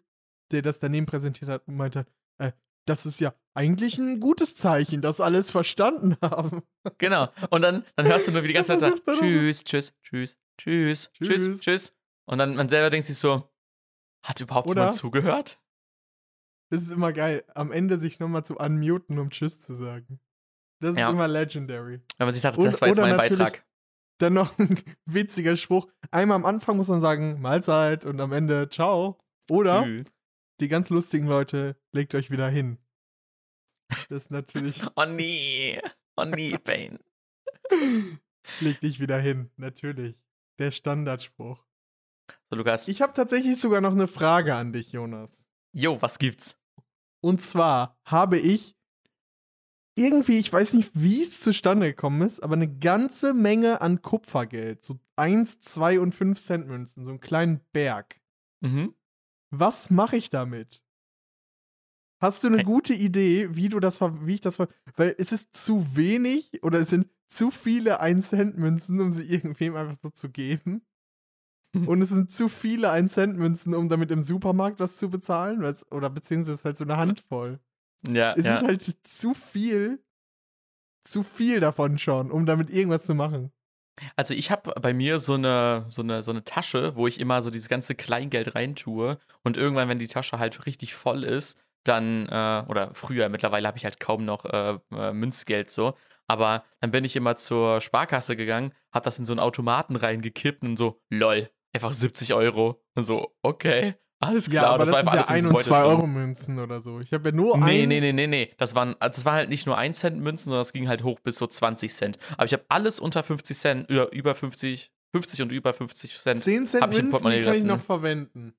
der das daneben präsentiert hat und meinte, äh, das ist ja eigentlich ein gutes Zeichen, dass alles verstanden haben. Genau. Und dann, dann hörst du nur wie die ganze Zeit tschüss, tschüss, tschüss, tschüss, tschüss, tschüss. Und dann man selber denkt sich so, hat überhaupt Oder? jemand zugehört? Das ist immer geil, am Ende sich nochmal zu unmuten, um Tschüss zu sagen. Das ja. ist immer legendary. Wenn man sich sagt, das war jetzt mein Beitrag. Dann noch ein witziger Spruch. Einmal am Anfang muss man sagen, Mahlzeit und am Ende Ciao. Oder Tschüss. Die ganz lustigen Leute, legt euch wieder hin. Das ist natürlich. oh nee. Oh nee, Pain. Leg dich wieder hin, natürlich. Der Standardspruch. So, Lukas. Ich habe tatsächlich sogar noch eine Frage an dich, Jonas. Jo, was gibt's? Und zwar habe ich irgendwie, ich weiß nicht, wie es zustande gekommen ist, aber eine ganze Menge an Kupfergeld. So 1, 2 und 5 Cent Münzen, so einen kleinen Berg. Mhm. Was mache ich damit? Hast du eine hey. gute Idee, wie du das, wie ich das, weil es ist zu wenig oder es sind zu viele 1 Cent Münzen, um sie irgendwem einfach so zu geben? und es sind zu viele 1-Cent-Münzen, um damit im Supermarkt was zu bezahlen. Oder beziehungsweise halt so eine Handvoll. Ja. Es ja. ist halt zu viel, zu viel davon schon, um damit irgendwas zu machen. Also ich habe bei mir so eine, so, eine, so eine Tasche, wo ich immer so dieses ganze Kleingeld reintue. Und irgendwann, wenn die Tasche halt richtig voll ist, dann, äh, oder früher, mittlerweile habe ich halt kaum noch äh, äh, Münzgeld so, Aber dann bin ich immer zur Sparkasse gegangen, hab das in so einen Automaten reingekippt und so, lol, einfach 70 Euro. Und so, okay. Alles klar, ja, aber das, das war sind einfach ja alles 1 und 2 Euro Münzen oder so. Ich habe ja nur Nee, ein. nee, nee, nee, nee. Das waren, also das war halt nicht nur 1 Cent Münzen, sondern es ging halt hoch bis so 20 Cent. Aber ich habe alles unter 50 Cent, oder über 50, 50 und über 50 Cent. 10 Cent ich Münzen, die kann ich noch verwenden.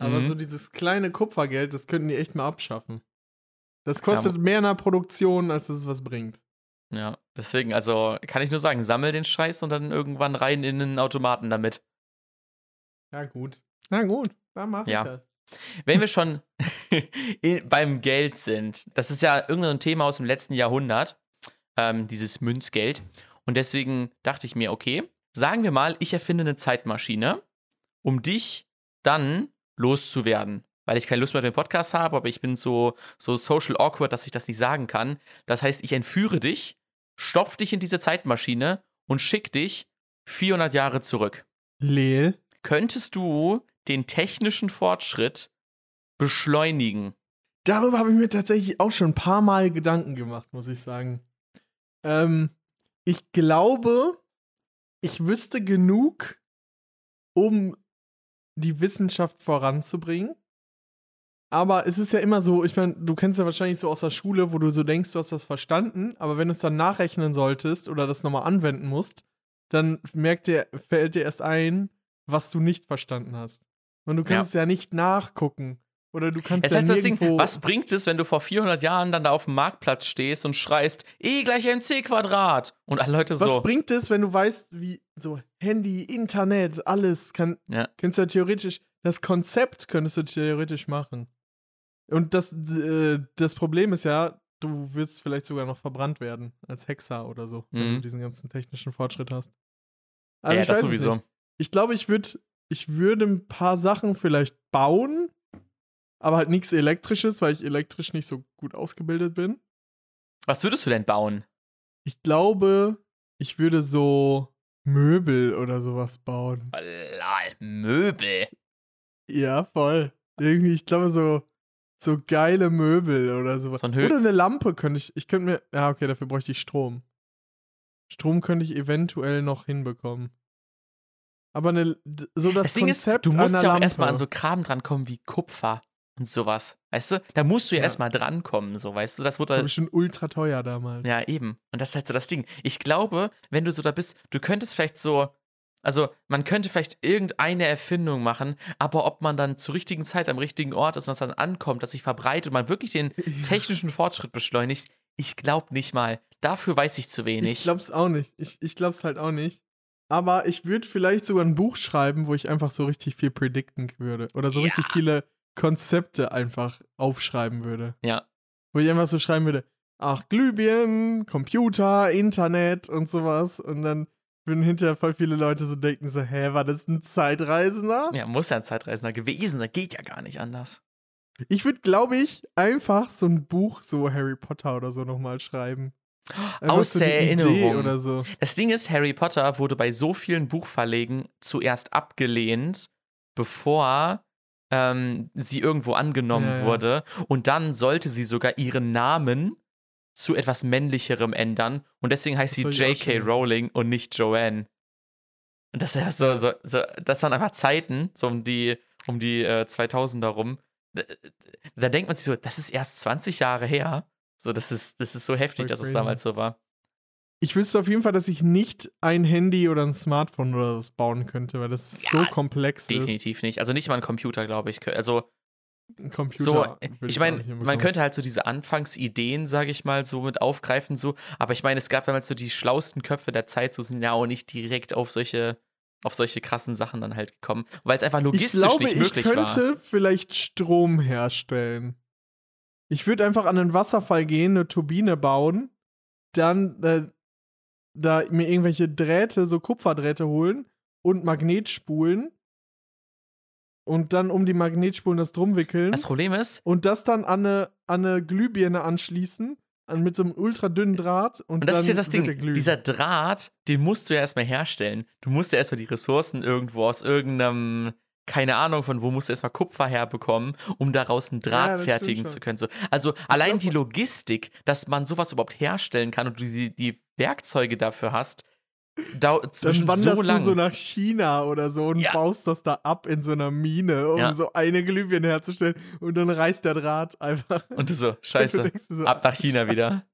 Aber Mhm. so dieses kleine Kupfergeld, das könnten die echt mal abschaffen. Das kostet mehr in der Produktion, als es was bringt. Ja, deswegen, also kann ich nur sagen, sammel den Scheiß und dann irgendwann rein in den Automaten damit. Ja, gut. Na gut, dann mach Ja. ich das. Wenn wir schon in- beim Geld sind, das ist ja irgendein Thema aus dem letzten Jahrhundert, ähm, dieses Münzgeld. Und deswegen dachte ich mir, okay, sagen wir mal, ich erfinde eine Zeitmaschine, um dich dann loszuwerden. Weil ich keine Lust mehr auf den Podcast habe, aber ich bin so, so social awkward, dass ich das nicht sagen kann. Das heißt, ich entführe dich, stopf dich in diese Zeitmaschine und schick dich 400 Jahre zurück. Leel. Könntest du den technischen Fortschritt beschleunigen? Darüber habe ich mir tatsächlich auch schon ein paar Mal Gedanken gemacht, muss ich sagen. Ähm, ich glaube, ich wüsste genug, um die Wissenschaft voranzubringen. Aber es ist ja immer so, ich meine, du kennst ja wahrscheinlich so aus der Schule, wo du so denkst, du hast das verstanden, aber wenn du es dann nachrechnen solltest oder das nochmal anwenden musst, dann merkt dir, fällt dir erst ein, was du nicht verstanden hast. Und du kannst ja, nicht nachgucken. Oder du kannst Es ja das Ding, was bringt es, wenn du vor 400 Jahren dann da auf dem Marktplatz stehst und schreist, E gleich mc Quadrat? Und alle Leute Was so, bringt es, wenn du weißt, wie so Handy, Internet, alles kann, Ja. könntest du ja theoretisch, das Konzept könntest du theoretisch machen. Und das, äh, das Problem ist ja, du wirst vielleicht sogar noch verbrannt werden als Hexer oder so, wenn Mhm. du diesen ganzen technischen Fortschritt hast. Also ja, ich das sowieso. nicht. Ich glaube, ich würde ich würde ein paar Sachen vielleicht bauen, aber halt nichts elektrisches, weil ich elektrisch nicht so gut ausgebildet bin. Was würdest du denn bauen? Ich glaube, ich würde so Möbel oder sowas bauen. Lol, Möbel. Ja, voll. Irgendwie, ich glaube, so, so geile Möbel oder sowas. So ein Hö- oder eine Lampe könnte ich. Ich könnte mir. Ja, okay, dafür bräuchte ich Strom. Strom könnte ich eventuell noch hinbekommen. Aber eine, so das, Das, Ding ist, du musst ja auch Lampe. erstmal an so Kram drankommen wie Kupfer und sowas. Weißt du? Da musst du ja, Ja. erstmal drankommen, so, weißt du? Das wird Das war bestimmt ultra teuer damals. Ja, eben. Und das ist halt so das Ding. Ich glaube, wenn du so da bist, du könntest vielleicht so. Also, man könnte vielleicht irgendeine Erfindung machen, aber ob man dann zur richtigen Zeit am richtigen Ort ist und das dann ankommt, dass sich verbreitet und man wirklich den technischen Fortschritt beschleunigt, ich glaube nicht mal. Dafür weiß ich zu wenig. Ich glaub's auch nicht. Ich, ich glaub's halt auch nicht. Aber ich würde vielleicht sogar ein Buch schreiben, wo ich einfach so richtig viel predikten würde. Oder so Ja. richtig viele Konzepte einfach aufschreiben würde. ja. Wo ich einfach so schreiben würde, ach, Glühbirnen, Computer, Internet und sowas. Und dann würden hinterher voll viele Leute so denken, so, hä, war das ein Zeitreisender? Ja, muss ja ein Zeitreisender gewesen sein. Geht ja gar nicht anders. Ich würde, glaube ich, einfach so ein Buch, so Harry Potter oder so nochmal schreiben. Einfach Aus so der Erinnerung. Oder so. Das Ding ist, Harry Potter wurde bei so vielen Buchverlegen zuerst abgelehnt, bevor ähm, sie irgendwo angenommen Ja, ja. wurde. Und dann sollte sie sogar ihren Namen zu etwas Männlicherem ändern. Und deswegen heißt Das sie J.K. Rowling und nicht Joanne. Und das ist ja so, so, so, das waren einfach Zeiten, so um die, um die äh, 2000er rum. Da, da denkt man sich so, das ist erst 20 Jahre her. So, das ist, das ist so heftig, dass es damals so war. Ich wüsste auf jeden Fall, dass ich nicht ein Handy oder ein Smartphone oder was bauen könnte, weil das Ja, so komplex ist. Definitiv nicht. Also nicht mal ein Computer, glaube ich. Also Ein Computer. so, würde ich meine, man könnte halt so diese Anfangsideen, sage ich mal, so mit aufgreifen, so. Aber ich meine, es gab damals so die schlauesten Köpfe der Zeit, so sind ja auch nicht direkt auf solche, auf solche krassen Sachen dann halt gekommen, weil es einfach logistisch glaube, nicht möglich ich könnte war. vielleicht Strom herstellen. Ich würde einfach an einen Wasserfall gehen, eine Turbine bauen, dann äh, da mir irgendwelche Drähte, so Kupferdrähte holen und Magnetspulen und dann um die Magnetspulen das drum wickeln Das Problem ist, und das dann an eine, an eine Glühbirne anschließen, an, mit so einem ultra dünnen Draht und, und das dann ist jetzt das Ding, glühen. dieser Draht, den musst du ja erstmal herstellen. Du musst ja erstmal die Ressourcen irgendwo aus irgendeinem, keine Ahnung von wo, musst du erstmal Kupfer herbekommen, um daraus einen Ja, Draht stimmt fertigen zu können. So, also allein die Logistik, dass man sowas überhaupt herstellen kann und die, die Werkzeuge dafür hast, da, dann wanderst so lang. du so nach China oder so und ja. baust das da ab in so einer Mine, um ja. so eine Glühbirne herzustellen und dann reißt der Draht einfach. Und du so, scheiße, du so, ab nach China wieder.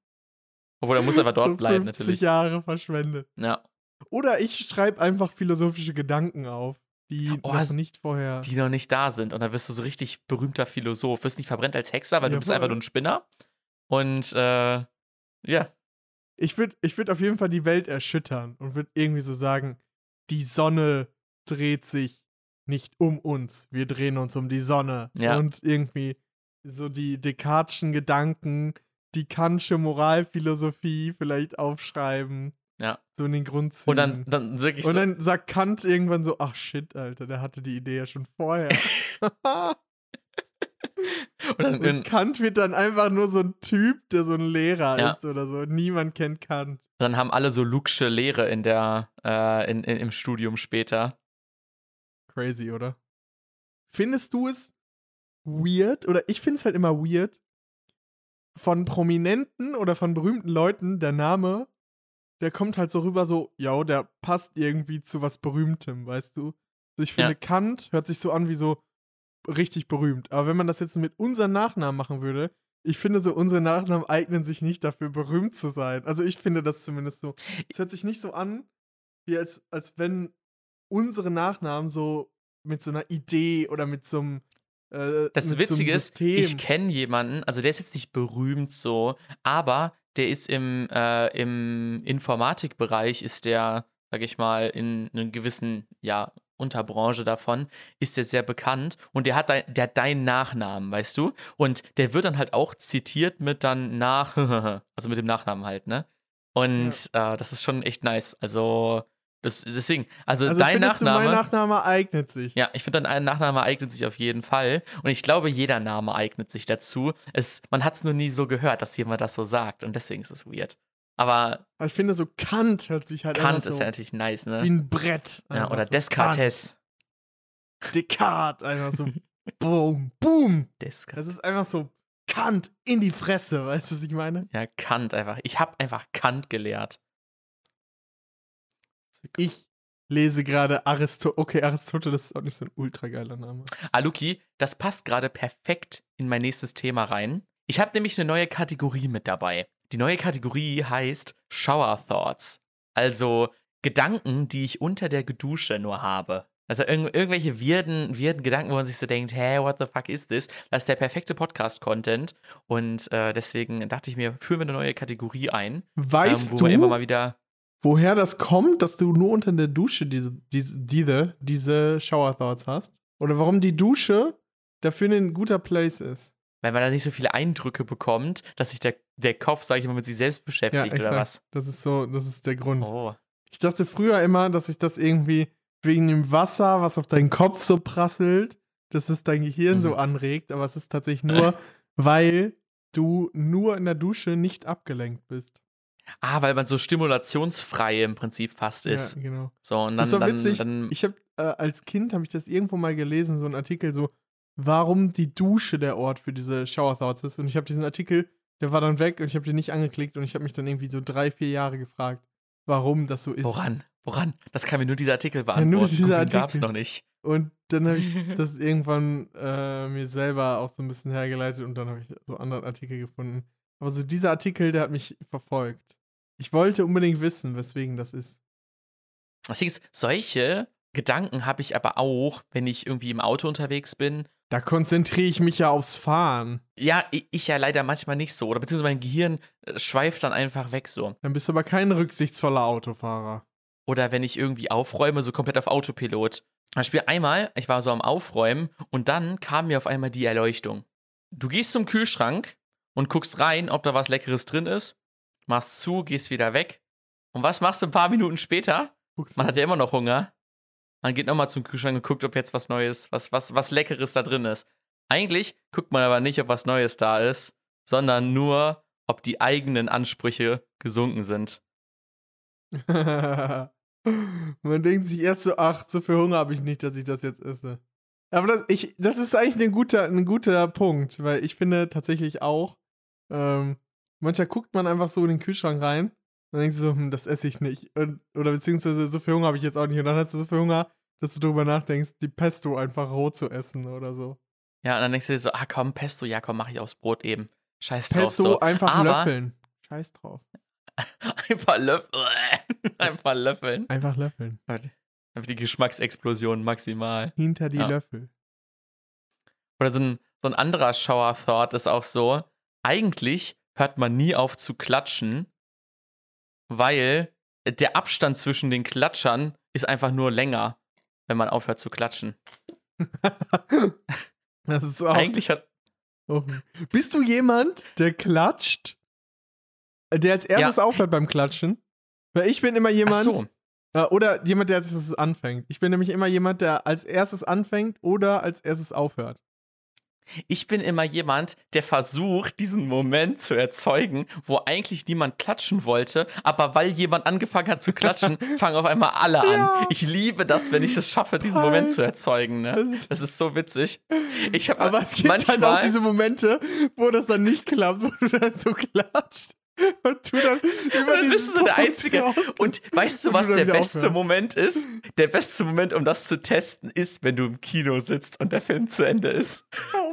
Obwohl, er muss einfach dort so bleiben, 50 natürlich. Jahre verschwendet. Ja. Oder ich schreibe einfach philosophische Gedanken auf, die oh, noch nicht vorher. Die noch nicht da sind. Und dann wirst du so richtig berühmter Philosoph. Wirst nicht verbrennt als Hexer, weil ja, du bist voll. einfach nur ein Spinner. Und äh, ja, ich würde ich würd auf jeden Fall die Welt erschüttern und würde irgendwie so sagen, die Sonne dreht sich nicht um uns, wir drehen uns um die Sonne. Ja. Und irgendwie so die Descartes'schen Gedanken, die Kantsche Moralphilosophie vielleicht aufschreiben. Ja. So in den Grundzügen. Und dann, dann wirklich Und dann sagt Kant irgendwann so, ach shit, Alter, der hatte die Idee ja schon vorher. Und, dann, und Kant wird dann einfach nur so ein Typ, der so ein Lehrer ja. ist oder so. Niemand kennt Kant. Dann haben alle so Luke'sche Lehre in der, äh, in, in, im Studium später. Crazy, oder? Findest du es weird, oder ich finde es halt immer weird, von Prominenten oder von berühmten Leuten, der Name, der kommt halt so rüber so, ja, der passt irgendwie zu was Berühmtem, weißt du? Also ich finde, ja. Kant hört sich so an wie so, richtig berühmt. Aber wenn man das jetzt mit unseren Nachnamen machen würde, ich finde so, unsere Nachnamen eignen sich nicht dafür, berühmt zu sein. Also ich finde das zumindest so. Es hört sich nicht so an, wie als, als wenn unsere Nachnamen so mit so einer Idee oder mit so einem äh, das Witzige so ist, ich kenne jemanden, also der ist jetzt nicht berühmt so, aber der ist im, äh, im Informatikbereich, ist der, sag ich mal, in einem gewissen, ja, Unterbranche davon, ist der sehr bekannt und der hat, de, der hat deinen Nachnamen, weißt du? Und der wird dann halt auch zitiert mit dann nach, also mit dem Nachnamen halt, ne? Und ja. äh, das ist schon echt nice. Also, das, deswegen, also, also dein Nachname. mein Nachname eignet sich. Ja, ich finde, dein Nachname eignet sich auf jeden Fall. Und ich glaube, jeder Name eignet sich dazu. Es, man hat es nur nie so gehört, dass jemand das so sagt. Und deswegen ist es weird. Aber, Aber ich finde, so Kant hört sich halt Kant ist ja natürlich nice, ne? Wie ein Brett. Ja, oder so Descartes. Kant. Descartes, einfach so boom, boom. Descartes. Das ist einfach so Kant in die Fresse, weißt du, was ich meine? Ja, Kant einfach. Ich habe einfach Kant gelehrt. Ich lese gerade Aristoteles. Okay, Aristoteles ist auch nicht so ein ultra geiler Name. Ah, Luki, das passt gerade perfekt in mein nächstes Thema rein. Ich habe nämlich eine neue Kategorie mit dabei. Die neue Kategorie heißt Shower Thoughts. Also Gedanken, die ich unter der Gedusche nur habe. Also irg irgendwelche wirden, wirden Gedanken, wo man sich so denkt, hä, what the fuck is this? Das ist der perfekte Podcast-Content. Und äh, deswegen dachte ich mir, führen wir eine neue Kategorie ein. Weißt ähm, wo du, wir immer mal wieder woher das kommt, dass du nur unter der Dusche diese, diese, diese, diese Shower Thoughts hast? Oder warum die Dusche dafür ein guter Place ist? weil man da nicht so viele Eindrücke bekommt, dass sich der, der Kopf, sage ich mal, mit sich selbst beschäftigt ja, oder was. Das ist so, das ist der Grund. Oh. Ich dachte früher immer, dass sich das irgendwie wegen dem Wasser, was auf deinen Kopf so prasselt, dass es dein Gehirn mhm. so anregt, aber es ist tatsächlich nur, weil du nur in der Dusche nicht abgelenkt bist. Ah, weil man so stimulationsfrei im Prinzip fast ist. Ja, genau. So, und dann, das war dann, witzig. Dann, ich habe äh, als Kind habe ich das irgendwo mal gelesen, so ein Artikel so, warum die Dusche der Ort für diese Shower Thoughts ist. Und ich habe diesen Artikel, der war dann weg und ich habe den nicht angeklickt und ich habe mich dann irgendwie so drei, vier Jahre gefragt, warum das so ist. Woran? Woran? Das kann mir nur dieser Artikel beantworten. Ja, nur dieser Artikel gab es noch nicht. Und dann habe ich das irgendwann äh, mir selber auch so ein bisschen hergeleitet und dann habe ich so andere Artikel gefunden. Aber so dieser Artikel, der hat mich verfolgt. Ich wollte unbedingt wissen, weswegen das ist. Das ist, solche Gedanken habe ich aber auch, wenn ich irgendwie im Auto unterwegs bin da konzentriere ich mich ja aufs Fahren. Ja, ich ja leider manchmal nicht so. Oder beziehungsweise mein Gehirn äh, schweift dann einfach weg so. Dann bist du aber kein rücksichtsvoller Autofahrer. Oder wenn ich irgendwie aufräume, so komplett auf Autopilot. Beispiel einmal, ich war so am Aufräumen und dann kam mir auf einmal die Erleuchtung. Du gehst zum Kühlschrank und guckst rein, ob da was Leckeres drin ist, machst zu, gehst wieder weg. Und was machst du ein paar Minuten später? Guckst Man hat ja immer noch Hunger. Man geht nochmal zum Kühlschrank und guckt, ob jetzt was Neues, was, was, was Leckeres da drin ist. Eigentlich guckt man aber nicht, ob was Neues da ist, sondern nur, ob die eigenen Ansprüche gesunken sind. man denkt sich erst so, ach, so viel Hunger habe ich nicht, dass ich das jetzt esse. Aber das, ich, das ist eigentlich ein guter, ein guter Punkt, weil ich finde tatsächlich auch, ähm, manchmal guckt man einfach so in den Kühlschrank rein dann denkst du so, hm, das esse ich nicht. Und, oder beziehungsweise so viel Hunger habe ich jetzt auch nicht. Und dann hast du so viel Hunger, dass du darüber nachdenkst, die Pesto einfach roh zu essen oder so. Ja, und dann denkst du dir so, ah komm, Pesto, ja komm, mach ich aufs Brot eben. Scheiß drauf. Pesto so. einfach Aber löffeln. Scheiß drauf. einfach löffeln. einfach löffeln. Einfach löffeln. Einfach die Geschmacksexplosion maximal. Hinter die Ja. Löffel. Oder so ein, so ein anderer Shower Thought ist auch so, eigentlich hört man nie auf zu klatschen, weil der Abstand zwischen den Klatschern ist einfach nur länger, wenn man aufhört zu klatschen. das ist auch, Eigentlich hat. auch. Bist du jemand, der klatscht? Der als erstes aufhört beim Klatschen? Weil ich bin immer jemand. so. Äh, Oder jemand, der als erstes anfängt. Ich bin nämlich immer jemand, der als erstes anfängt oder als erstes aufhört. Ich bin immer jemand, der versucht, diesen Moment zu erzeugen, wo eigentlich niemand klatschen wollte, aber weil jemand angefangen hat zu klatschen, fangen auf einmal alle Ja. an. Ich liebe das, wenn ich es schaffe, diesen. Moment zu erzeugen. Ne? Das ist- Das ist so witzig. Ich habe Aber es gibt halt auch manchmal diese Momente, wo das dann nicht klappt, wo du dann so klatscht und du dann über dann bist du so der Einzige. Und weißt du, was der beste aufhörst. Moment ist? Der beste Moment, um das zu testen, ist, wenn du im Kino sitzt und der Film zu Ende ist. Oh.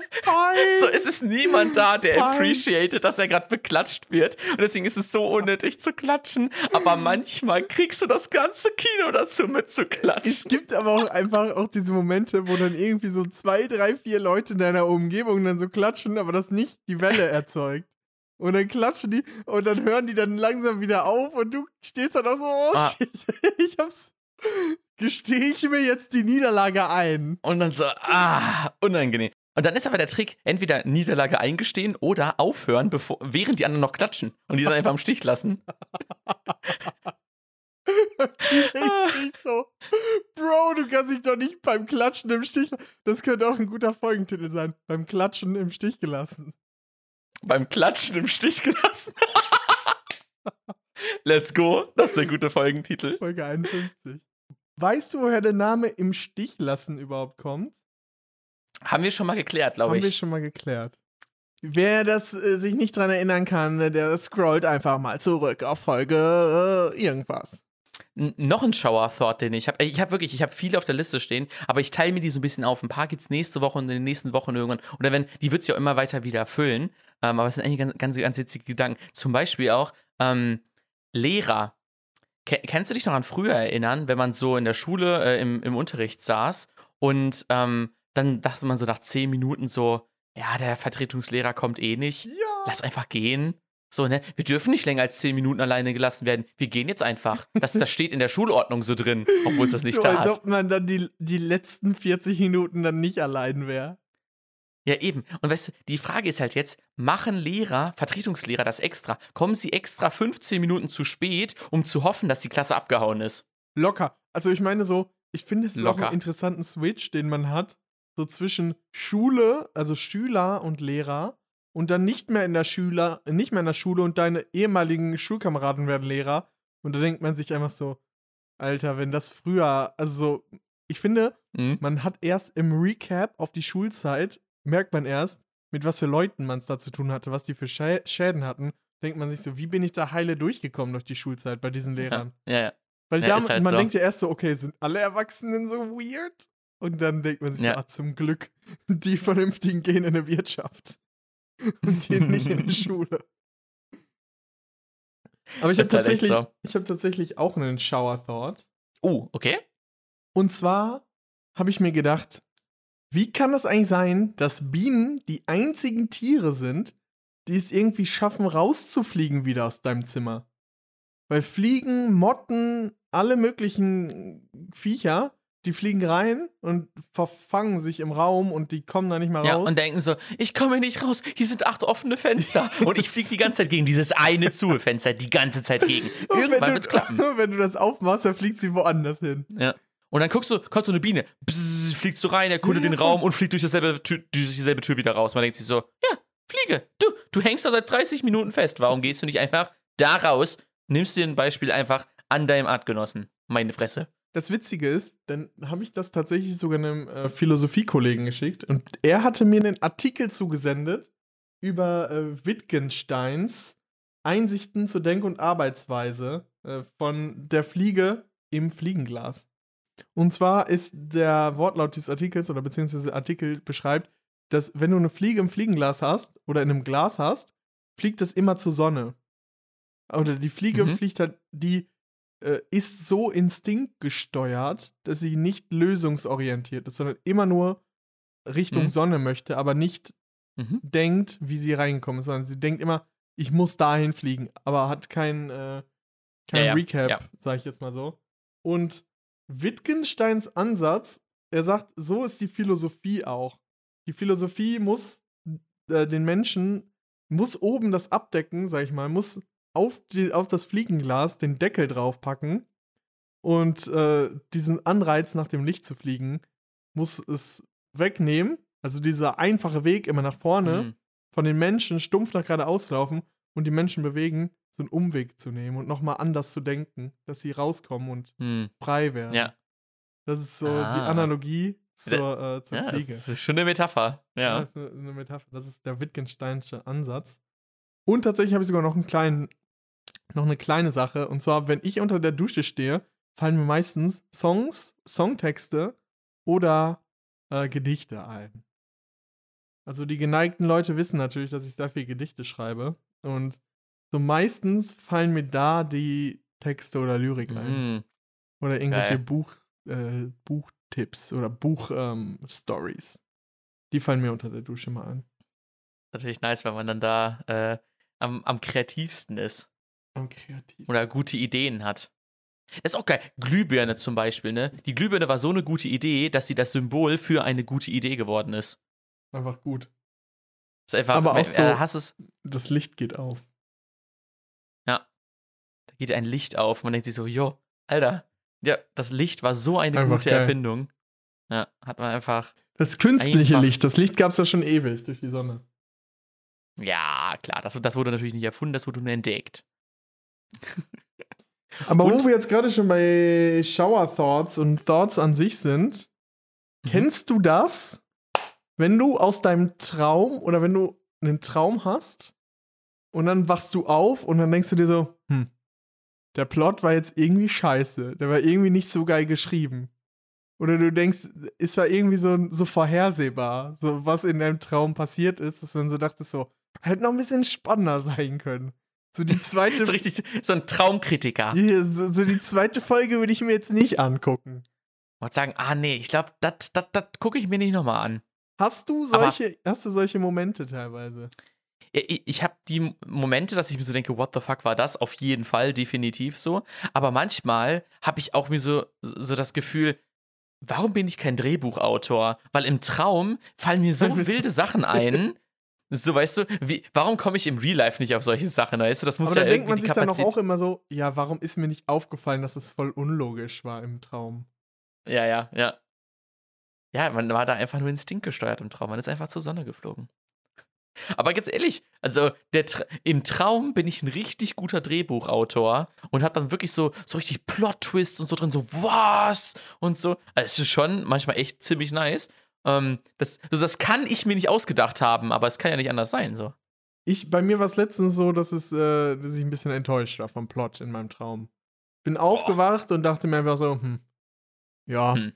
So ist es niemand da, der Fein. appreciated, dass er gerade beklatscht wird. Und deswegen ist es so unnötig zu klatschen. Aber manchmal kriegst du das ganze Kino dazu mit zu Es klatschen. gibt aber auch einfach auch diese Momente, wo dann irgendwie so zwei, drei, vier Leute in deiner Umgebung dann so klatschen, aber das nicht die Welle erzeugt. Und dann klatschen die und dann hören die dann langsam wieder auf und du stehst dann auch so, oh Ah. shit, ich hab's. Gestehe ich mir jetzt die Niederlage ein? Und dann so, ah, unangenehm. Und dann ist aber der Trick, entweder Niederlage eingestehen oder aufhören, bevor, während die anderen noch klatschen und die dann einfach im Stich lassen. Richtig so. Bro, du kannst dich doch nicht beim Klatschen im Stich. Das könnte auch ein guter Folgentitel sein. Beim Klatschen im Stich gelassen. Beim Klatschen im Stich gelassen. Let's go. Das ist der gute Folgentitel. Folge 51. Weißt du, woher der Name im Stich lassen überhaupt kommt? Haben wir schon mal geklärt, glaube Haben wir ich. schon mal geklärt. Wer das äh, sich nicht dran erinnern kann, äh, der scrollt einfach mal zurück auf Folge äh, irgendwas. N noch ein Shower-Thought, den ich habe. Ich habe wirklich, ich habe viele auf der Liste stehen, aber ich teile mir die so ein bisschen auf. Ein paar gibt es nächste Woche und in den nächsten Wochen irgendwann. Oder wenn, die wird sich auch immer weiter wieder füllen. Ähm, aber es sind eigentlich ganz, ganz, ganz witzige Gedanken. Zum Beispiel auch ähm, Lehrer. Ke kennst du dich noch an früher erinnern, wenn man so in der Schule äh, im, im Unterricht saß und ähm, dann dachte man so nach zehn Minuten so, ja, der Vertretungslehrer kommt eh nicht Ja. lass einfach gehen. So, ne? Wir dürfen nicht länger als 10 Minuten alleine gelassen werden. Wir gehen jetzt einfach. Das, das steht in der Schulordnung so drin, obwohl es das nicht so, da als hat. ob man dann die, die letzten 40 Minuten dann nicht allein wäre. Ja, eben. Und weißt du, die Frage ist halt jetzt, machen Lehrer, Vertretungslehrer das extra? Kommen sie extra 15 Minuten zu spät, um zu hoffen, dass die Klasse abgehauen ist? Locker. Also ich meine so, ich finde es ist auch Locker. einen interessanten Switch, den man hat, so zwischen Schule, also Schüler und Lehrer und dann nicht mehr in der Schüler, nicht mehr in der Schule und deine ehemaligen Schulkameraden werden Lehrer und da denkt man sich einfach so, Alter, wenn das früher, also so, ich finde, Hm? man hat erst im Recap auf die Schulzeit, merkt man erst, mit was für Leuten man es da zu tun hatte, was die für Schä Schäden hatten, denkt man sich so, wie bin ich da heile durchgekommen durch die Schulzeit bei diesen Lehrern? Ja, ja, ja. Weil Ja, da, halt man so. denkt ja erst so, okay, sind alle Erwachsenen so weird? Und dann denkt man sich, Ja. so, ah, zum Glück, die Vernünftigen gehen in eine Wirtschaft und gehen nicht in die Schule. Aber ich habe halt tatsächlich, so. ich habe tatsächlich auch einen Shower Thought. Oh, okay. Und zwar habe ich mir gedacht, wie kann das eigentlich sein, dass Bienen die einzigen Tiere sind, die es irgendwie schaffen, rauszufliegen wieder aus deinem Zimmer? Weil Fliegen, Motten, alle möglichen Viecher, die fliegen rein und verfangen sich im Raum und die kommen da nicht mehr Ja, raus. und denken so, ich komme hier nicht raus, hier sind acht offene Fenster. Und ich fliege die ganze Zeit gegen dieses eine zu Fenster, die ganze Zeit gegen. Irgendwann wenn, wird's du, klappen. wenn du das aufmachst, dann fliegt sie woanders hin. Ja. Und dann guckst du, kommt so eine Biene, bzzz, fliegt so rein, erkundet Ja, den. Raum und fliegt durch, dasselbe durch dieselbe Tür wieder raus. Man denkt sich so, ja, fliege. Du, du hängst da seit 30 Minuten fest. Warum gehst du nicht einfach da raus, nimmst dir ein Beispiel einfach an deinem Artgenossen? Meine Fresse. Das Witzige ist, dann habe ich das tatsächlich sogar einem äh, Philosophiekollegen geschickt und er hatte mir einen Artikel zugesendet über äh, Wittgensteins Einsichten zur Denk- und Arbeitsweise äh, von der Fliege im Fliegenglas. Und zwar ist der Wortlaut dieses Artikels oder beziehungsweise Artikel beschreibt, dass wenn du eine Fliege im Fliegenglas hast oder in einem Glas hast, fliegt es immer zur Sonne. Oder die Fliege mhm. fliegt halt, die äh, ist so instinktgesteuert, dass sie nicht lösungsorientiert ist, sondern immer nur Richtung mhm. Sonne möchte, aber nicht mhm. denkt, wie sie reingekommen ist, sondern sie denkt immer, ich muss dahin fliegen, aber hat kein, äh, kein ja. Recap, ja. sag ich jetzt mal so. Und Wittgensteins Ansatz, er sagt, so ist die Philosophie auch. Die Philosophie muss äh, den Menschen, muss oben das abdecken, sag ich mal, muss auf, die, auf das Fliegenglas den Deckel draufpacken und äh, diesen Anreiz nach dem Licht zu fliegen, muss es wegnehmen. Also dieser einfache Weg immer nach vorne mhm. von den Menschen stumpf nach geradeaus laufen und die Menschen bewegen, so einen Umweg zu nehmen und nochmal anders zu denken, dass sie rauskommen und mhm. frei werden. Ja. Das ist so ah. die Analogie zur, äh, zur ja, Fliege. Das ist schon eine Metapher. Ja. ja das ist eine, eine Metapher. Das ist der Wittgensteinsche Ansatz. Und tatsächlich habe ich sogar noch einen kleinen, noch eine kleine Sache. Und zwar, wenn ich unter der Dusche stehe, fallen mir meistens Songs, Songtexte oder äh, Gedichte ein. Also die geneigten Leute wissen natürlich, dass ich sehr viel Gedichte schreibe. Und so meistens fallen mir da die Texte oder Lyrik ein. Mhm. Oder irgendwelche Buch, äh, Buchtipps oder Buchstories. Ähm, die fallen mir unter der Dusche mal an. Natürlich nice, wenn man dann da äh, am, am kreativsten ist. Am kreativsten. Oder gute Ideen hat. Das ist auch geil. Glühbirne zum Beispiel, ne? Die Glühbirne war so eine gute Idee, dass sie das Symbol für eine gute Idee geworden ist. Einfach gut. Ist einfach, Aber auch so, äh, hast es. Das Licht geht auf. Geht ein Licht auf. Man denkt sich so, jo, Alter, ja, das Licht war so eine einfach gute geil. Erfindung. Ja, hat man einfach. Das künstliche einfach Licht, das Licht gab es ja schon ewig durch die Sonne. Ja, klar, das, das wurde natürlich nicht erfunden, das wurde nur entdeckt. Aber und, wo wir jetzt gerade schon bei Shower Thoughts und Thoughts an sich sind, mhm. kennst du das, wenn du aus deinem Traum oder wenn du einen Traum hast und dann wachst du auf und dann denkst du dir so, hm, der Plot war jetzt irgendwie scheiße, der war irgendwie nicht so geil geschrieben. Oder du denkst, es war irgendwie so, so vorhersehbar, so was in deinem Traum passiert ist, dass du dann so dachtest, so, hätte noch ein bisschen spannender sein können. So die zweite. so richtig, so ein Traumkritiker. Yeah, so, so, die zweite Folge würde ich mir jetzt nicht angucken. Und sagen, ah nee, ich glaube, das gucke ich mir nicht nochmal an. Hast du solche, Aber hast du solche Momente teilweise? Ich, ich habe die Momente, dass ich mir so denke, what the fuck war das? Auf jeden Fall, definitiv so. Aber manchmal habe ich auch mir so, so das Gefühl, warum bin ich kein Drehbuchautor? Weil im Traum fallen mir so wilde Sachen ein. So, weißt du, wie, warum komme ich im Real Life nicht auf solche Sachen, weißt du? Das muss Aber ja da denkt man sich dann auch immer so, ja, warum ist mir nicht aufgefallen, dass es voll unlogisch war im Traum? Ja, ja, ja. Ja, man war da einfach nur Instinkt gesteuert im Traum. Man ist einfach zur Sonne geflogen. Aber ganz ehrlich, also Tra im Traum bin ich ein richtig guter Drehbuchautor und habe dann wirklich so, so richtig Plot-Twists und so drin, so was und so. Also es ist schon manchmal echt ziemlich nice. Ähm, das, also das kann ich mir nicht ausgedacht haben, aber es kann ja nicht anders sein. So. Ich, bei mir war es letztens so, dass, es, äh, dass ich ein bisschen enttäuscht war vom Plot in meinem Traum. Bin aufgewacht und dachte mir einfach so, hm, ja, hm.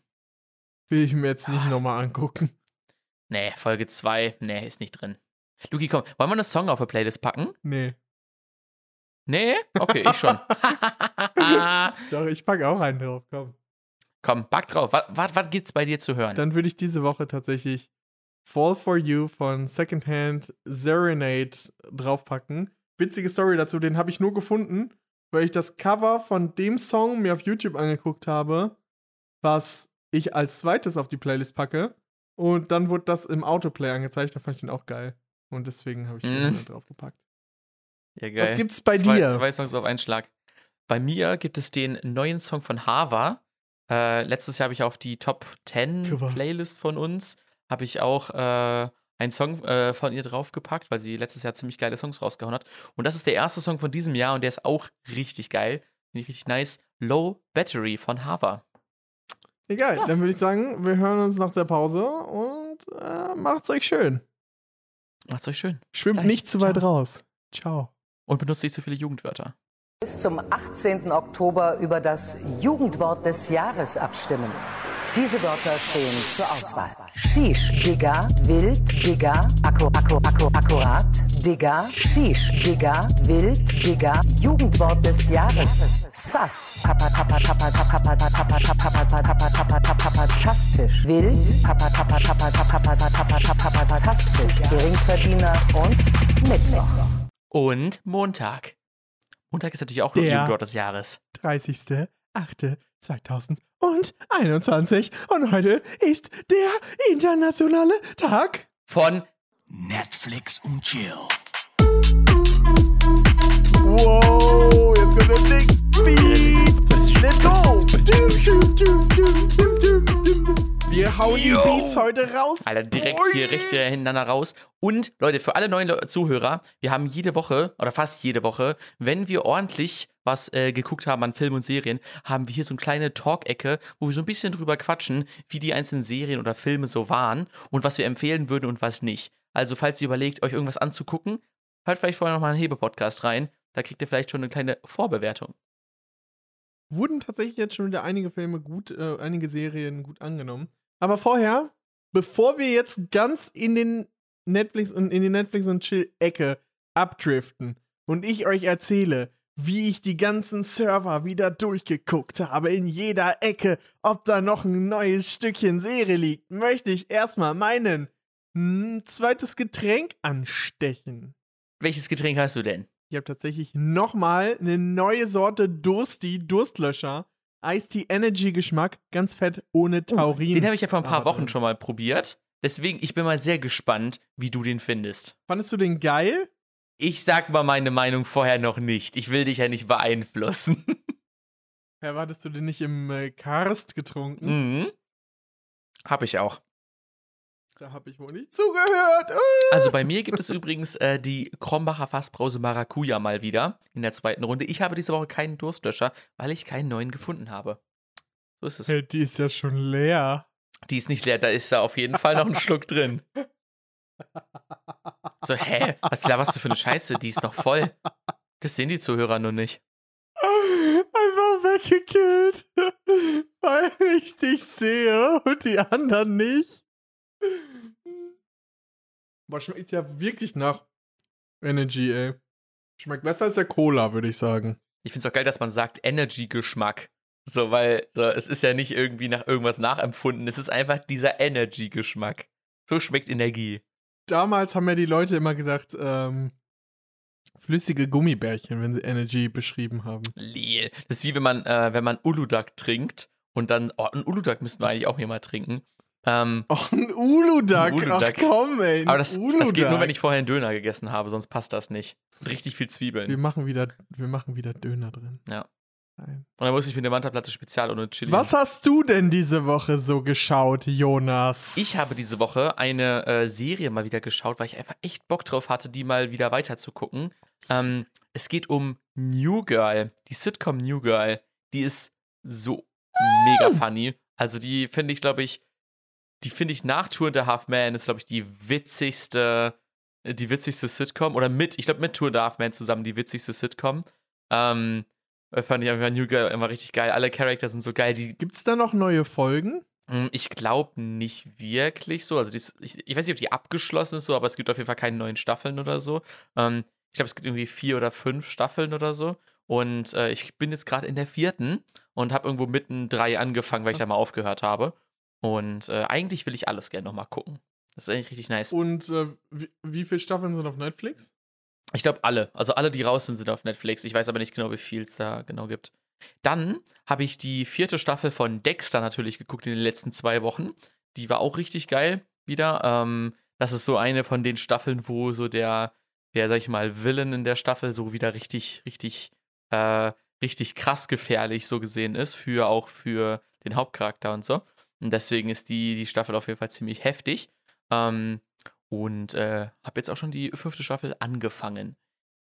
will ich mir jetzt nicht nochmal angucken. Nee, Folge 2, nee, ist nicht drin. Luki, komm, wollen wir einen Song auf der Playlist packen? Nee. Nee? Okay, ich schon. Doch, ich packe auch einen drauf, komm. Komm, back drauf. Was, was, was gibt's bei dir zu hören? Dann würde ich diese Woche tatsächlich Fall for You von Secondhand Serenade draufpacken. Witzige Story dazu, den habe ich nur gefunden, weil ich das Cover von dem Song mir auf YouTube angeguckt habe, was ich als zweites auf die Playlist packe. Und dann wurde das im Autoplay angezeigt, da fand ich den auch geil. Und deswegen habe ich den mm. draufgepackt. Ja, geil. Was gibt's bei zwei, dir? Zwei Songs auf einen Schlag. Bei mir gibt es den neuen Song von Hava. Äh, letztes Jahr habe ich auf die Top 10 Cover. Playlist von uns habe ich auch äh, einen Song äh, von ihr draufgepackt, weil sie letztes Jahr ziemlich geile Songs rausgehauen hat. Und das ist der erste Song von diesem Jahr und der ist auch richtig geil. Finde ich richtig nice. Low Battery von Hava. Egal, ja. dann würde ich sagen, wir hören uns nach der Pause und äh, macht's euch schön. Macht's euch schön. Schwimmt nicht zu weit raus. Ciao. und benutzt nicht so viele Jugendwörter. Bis zum 18. Oktober über das Jugendwort des Jahres abstimmen. Diese Wörter stehen zur Auswahl. Shish, Digga, Wild, Digga, Akku, Akku, Akku, Akkurat, Digga, Shish, Digga, Wild, Digga, Jugendwort des Jahres. Sass, Papa, Papa, Papa, Papa, Papa, Papa, Papa, Papa, Papa, Papa, Papastisch. Wild, Papa, Papa, Papa, Papa, Papa, Papa, Papa, Papastisch. Geringverdiener und Mittwoch. Und Montag. Montag ist natürlich auch noch Jugendwort des Jahres. 30.08.2000 und 21. Und heute ist der internationale Tag von Netflix und Chill. Wow, jetzt kommt der Big Beat. Let's go. Wir hauen Yo. die Beats heute raus. Alter, direkt Boys. hier recht hintereinander raus. Und Leute, für alle neuen Zuhörer, wir haben jede Woche oder fast jede Woche, wenn wir ordentlich was äh, geguckt haben an Filmen und Serien, haben wir hier so eine kleine Talk-Ecke, wo wir so ein bisschen drüber quatschen, wie die einzelnen Serien oder Filme so waren und was wir empfehlen würden und was nicht. Also, falls ihr überlegt, euch irgendwas anzugucken, hört vielleicht vorher nochmal einen Hebe-Podcast rein. Da kriegt ihr vielleicht schon eine kleine Vorbewertung. Wurden tatsächlich jetzt schon wieder einige Filme gut, äh, einige Serien gut angenommen. Aber vorher, bevor wir jetzt ganz in den Netflix und in die Netflix und Chill-Ecke abdriften und ich euch erzähle, wie ich die ganzen Server wieder durchgeguckt habe in jeder Ecke, ob da noch ein neues Stückchen Serie liegt, möchte ich erstmal meinen ein zweites Getränk anstechen. Welches Getränk hast du denn? Ich habe tatsächlich nochmal eine neue Sorte Dursti, Durstlöscher Ice Tea Energy Geschmack, ganz fett, ohne oh, Taurin. den habe ich ja vor ein paar Wochen schon mal probiert. Deswegen, ich bin mal sehr gespannt, wie du den findest. Fandest du den geil? Ich sag mal meine Meinung vorher noch nicht. Ich will dich ja nicht beeinflussen. Ja, wartest du den nicht im äh, Karst getrunken? Mhm. Hab ich auch. Da habe ich wohl nicht zugehört. Uh. Also bei mir gibt es übrigens äh, die Krombacher Fassbrause Maracuja mal wieder in der zweiten Runde. Ich habe diese Woche keinen Durstlöscher, weil ich keinen neuen gefunden habe. So ist es. Hey, die ist ja schon leer. Die ist nicht leer, da ist da auf jeden Fall noch ein Schluck drin. So, hä? Was laberst du für eine Scheiße? Die ist noch voll. Das sehen die Zuhörer nur nicht. Einfach weggekillt. Weil ich dich sehe und die anderen nicht. Boah, schmeckt ja wirklich nach Energy, ey. Schmeckt besser als der Cola, würde ich sagen. Ich finde es auch geil, dass man sagt Energy-Geschmack. So, weil so, es ist ja nicht irgendwie nach irgendwas nachempfunden. Es ist einfach dieser Energy-Geschmack. So schmeckt Energie. Damals haben ja die Leute immer gesagt, ähm, flüssige Gummibärchen, wenn sie Energy beschrieben haben. Leel. Das ist wie wenn man, äh, wenn man Uludag trinkt und dann, oh, ein Uludag müssten wir eigentlich auch hier mal trinken. Ähm, oh, ein Uludak. Uludak. Ach komm, ey. Aber das, das, geht nur, wenn ich vorher einen Döner gegessen habe, sonst passt das nicht. richtig viel Zwiebeln. Wir machen wieder, wir machen wieder Döner drin. Ja. Nein. Und dann muss ich mit der Mantaplatte Spezial ohne Chili. Was hast du denn diese Woche so geschaut, Jonas? Ich habe diese Woche eine äh, Serie mal wieder geschaut, weil ich einfach echt Bock drauf hatte, die mal wieder weiter zu gucken. Ähm, es geht um New Girl, die Sitcom New Girl. Die ist so mega funny. Also die finde ich, glaube ich, die finde ich nach Tour and a Half Man ist, glaube ich, die witzigste, äh, die witzigste Sitcom. Oder mit, ich glaube, mit Tour and a Half Man zusammen die witzigste Sitcom. Ähm, äh, fand ich einfach New Girl immer richtig geil. Alle Charakter sind so geil. Gibt es da noch neue Folgen? Hm, ich glaube nicht wirklich so. Also ist, ich, ich, weiß nicht, ob die abgeschlossen ist so, aber es gibt auf jeden Fall keine neuen Staffeln oder so. Ähm, ich glaube, es gibt irgendwie vier oder fünf Staffeln oder so. Und äh, ich bin jetzt gerade in der vierten und habe irgendwo mitten drei angefangen, weil ich da mal aufgehört habe. Und äh, eigentlich will ich alles gerne nochmal gucken. Das ist eigentlich richtig nice. Und äh, wie, wie viele Staffeln sind auf Netflix? Ich glaube alle. Also alle, die raus sind, sind auf Netflix. Ich weiß aber nicht genau, wie viel es da genau gibt. Dann habe ich die vierte Staffel von Dexter natürlich geguckt in den letzten zwei Wochen. Die war auch richtig geil wieder. Ähm, das ist so eine von den Staffeln, wo so der, der, sag ich mal, Villain in der Staffel so wieder richtig, richtig, äh, richtig krass gefährlich so gesehen ist. Für auch für den Hauptcharakter und so. Und deswegen ist die, die Staffel auf jeden Fall ziemlich heftig. Ähm, und äh, habe jetzt auch schon die fünfte Staffel angefangen.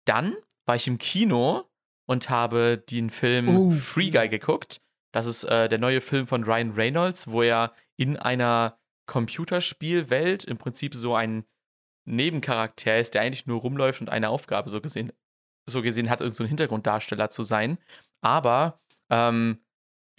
Dann war ich im Kino und habe den Film oh. Free Guy geguckt. Das ist äh, der neue Film von Ryan Reynolds, wo er in einer Computerspielwelt im Prinzip so ein Nebencharakter ist, der eigentlich nur rumläuft und eine Aufgabe so gesehen so gesehen hat, irgendein so Hintergrunddarsteller zu sein. Aber ähm,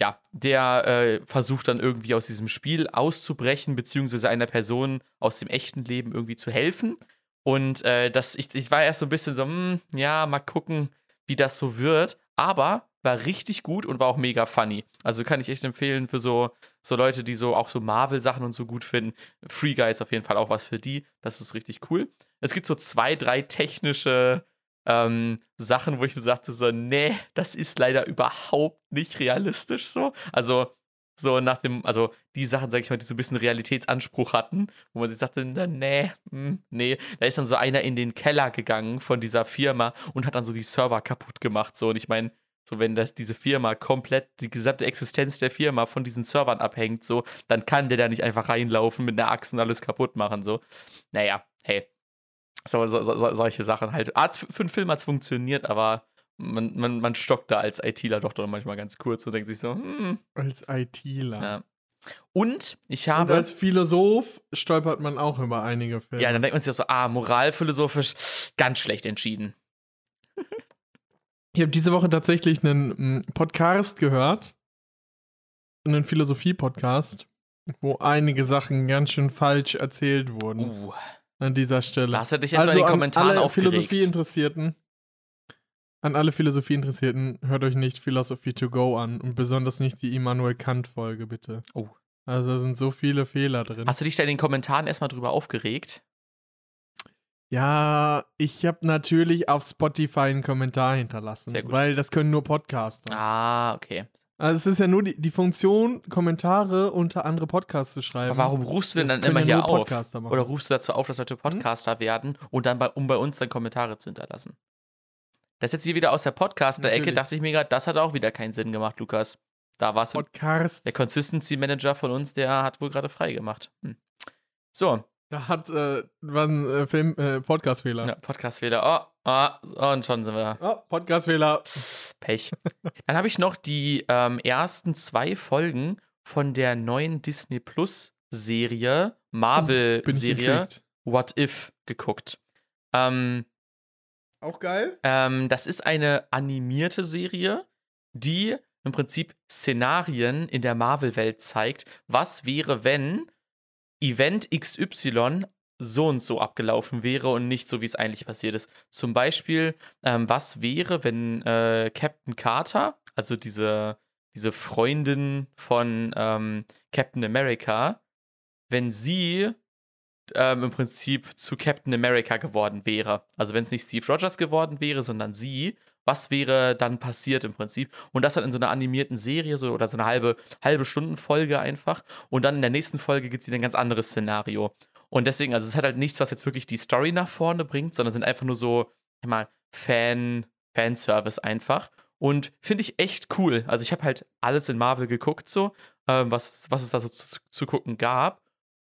ja, der äh, versucht dann irgendwie aus diesem Spiel auszubrechen, beziehungsweise einer Person aus dem echten Leben irgendwie zu helfen. Und äh, das, ich, ich war erst so ein bisschen so, hm, ja, mal gucken, wie das so wird. Aber war richtig gut und war auch mega funny. Also kann ich echt empfehlen für so, so Leute, die so auch so Marvel-Sachen und so gut finden. Free Guy ist auf jeden Fall auch was für die. Das ist richtig cool. Es gibt so zwei, drei technische ähm, Sachen, wo ich mir sagte, so, nee, das ist leider überhaupt nicht realistisch so. Also, so nach dem, also die Sachen, sag ich mal, die so ein bisschen Realitätsanspruch hatten, wo man sich sagte, nee, hm, nee. Da ist dann so einer in den Keller gegangen von dieser Firma und hat dann so die Server kaputt gemacht. So, und ich meine, so wenn das diese Firma komplett, die gesamte Existenz der Firma von diesen Servern abhängt, so, dann kann der da nicht einfach reinlaufen mit einer Axt und alles kaputt machen. So, naja, hey, so, so, so, solche Sachen halt. Arzt, für einen Film hat es funktioniert, aber man, man, man stockt da als ITler doch, doch manchmal ganz kurz und denkt sich so, hm. Als ITler. Ja. Und ich habe. Und als Philosoph stolpert man auch über einige Filme. Ja, dann denkt man sich auch so, ah, moralphilosophisch ganz schlecht entschieden. ich habe diese Woche tatsächlich einen hm, Podcast gehört. Einen Philosophie-Podcast, wo einige Sachen ganz schön falsch erzählt wurden. Uh an dieser Stelle. Das hätte ich jetzt also in den Kommentaren an alle aufgeregt. Philosophie-Interessierten, an alle Philosophie-Interessierten, hört euch nicht Philosophy to Go an und besonders nicht die Immanuel Kant-Folge, bitte. Oh. Also da sind so viele Fehler drin. Hast du dich da in den Kommentaren erstmal drüber aufgeregt? Ja, ich habe natürlich auf Spotify einen Kommentar hinterlassen, weil das können nur Podcaster. Ah, okay. Also es ist ja nur die, die Funktion, Kommentare unter andere Podcasts zu schreiben. Aber warum rufst du denn das dann immer ja hier auf? Oder rufst du dazu auf, dass Leute hm? Podcaster hm? werden und dann bei, um bei uns dann Kommentare zu hinterlassen? Das jetzt hier wieder aus der Podcaster-Ecke, dachte ich mir gerade, das hat auch wieder keinen Sinn gemacht, Lukas. Da war es der Consistency Manager von uns, der hat wohl gerade frei gemacht. Hm. So, da hat, äh, war ein äh, Film, äh, Podcast-Fehler. Ja, Podcast-Fehler. Oh, oh, und schon sind wir. Oh, Podcast-Fehler. Pech. Dann habe ich noch die ähm, ersten zwei Folgen von der neuen Disney Plus-Serie, Marvel-Serie What If geguckt. Ähm, Auch geil. Ähm, das ist eine animierte Serie, die im Prinzip Szenarien in der Marvel-Welt zeigt. Was wäre, wenn Event XY so und so abgelaufen wäre und nicht so, wie es eigentlich passiert ist. Zum Beispiel, ähm, was wäre, wenn äh, Captain Carter, also diese, diese Freundin von ähm, Captain America, wenn sie ähm, im Prinzip zu Captain America geworden wäre. Also wenn es nicht Steve Rogers geworden wäre, sondern sie, was wäre dann passiert im Prinzip? Und das dann in so einer animierten Serie so, oder so eine halbe, halbe Stundenfolge einfach. Und dann in der nächsten Folge gibt es ein ganz anderes Szenario. Und deswegen, also es hat halt nichts, was jetzt wirklich die Story nach vorne bringt, sondern sind einfach nur so, ich mal, Fan, Fanservice einfach. Und finde ich echt cool. Also ich habe halt alles in Marvel geguckt, so, ähm, was, was es da so zu, zu gucken gab.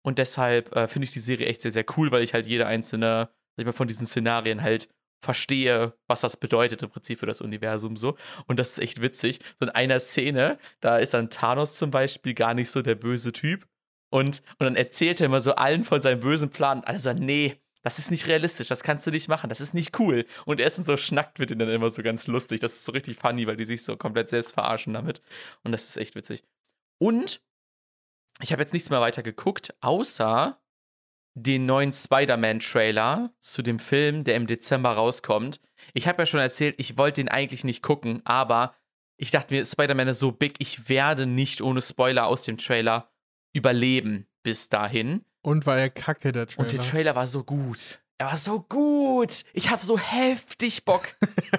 Und deshalb äh, finde ich die Serie echt sehr, sehr cool, weil ich halt jede einzelne, sag ich mal, von diesen Szenarien halt verstehe, was das bedeutet im Prinzip für das Universum so. Und das ist echt witzig. So in einer Szene, da ist dann Thanos zum Beispiel gar nicht so der böse Typ. Und, und dann erzählt er immer so allen von seinem bösen Plan. Und alle sagen, nee, das ist nicht realistisch, das kannst du nicht machen, das ist nicht cool. Und er dann so schnackt mit ihnen dann immer so ganz lustig. Das ist so richtig funny, weil die sich so komplett selbst verarschen damit. Und das ist echt witzig. Und ich habe jetzt nichts mehr weiter geguckt, außer den neuen Spider-Man-Trailer zu dem Film, der im Dezember rauskommt. Ich habe ja schon erzählt, ich wollte den eigentlich nicht gucken, aber ich dachte mir, Spider-Man ist so big, ich werde nicht ohne Spoiler aus dem Trailer überleben bis dahin. Und war er kacke, der Trailer. Und der Trailer war so gut. Er war so gut. Ich habe so heftig Bock.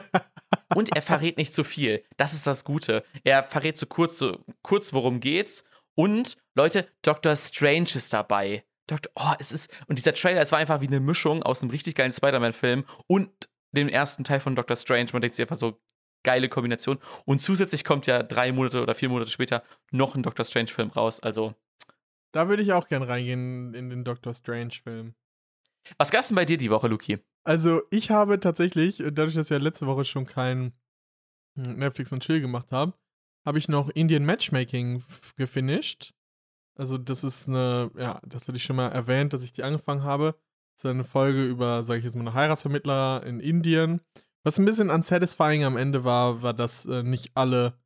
und er verrät nicht zu viel. Das ist das Gute. Er verrät so kurz, so kurz, worum geht's. Und Leute, Doctor Strange ist dabei. Doktor, oh, es ist, und dieser Trailer, es war einfach wie eine Mischung aus einem richtig geilen Spider-Man-Film und dem ersten Teil von Doctor Strange. Man denkt sich einfach so, geile Kombination. Und zusätzlich kommt ja drei Monate oder vier Monate später noch ein Doctor Strange-Film raus. Also. Da würde ich auch gern reingehen in den Doctor Strange-Film. Was gab's denn bei dir die Woche, Luki? Also, ich habe tatsächlich, dadurch, dass wir letzte Woche schon kein Netflix und Chill gemacht haben, habe ich noch Indian Matchmaking gefinisht. Also, das ist eine, ja, das hatte ich schon mal erwähnt, dass ich die angefangen habe. Das ist eine Folge über, sage ich jetzt mal, eine Heiratsvermittler in Indien, Was ein bisschen unsatisfying am Ende war, war, dass äh, nicht alle,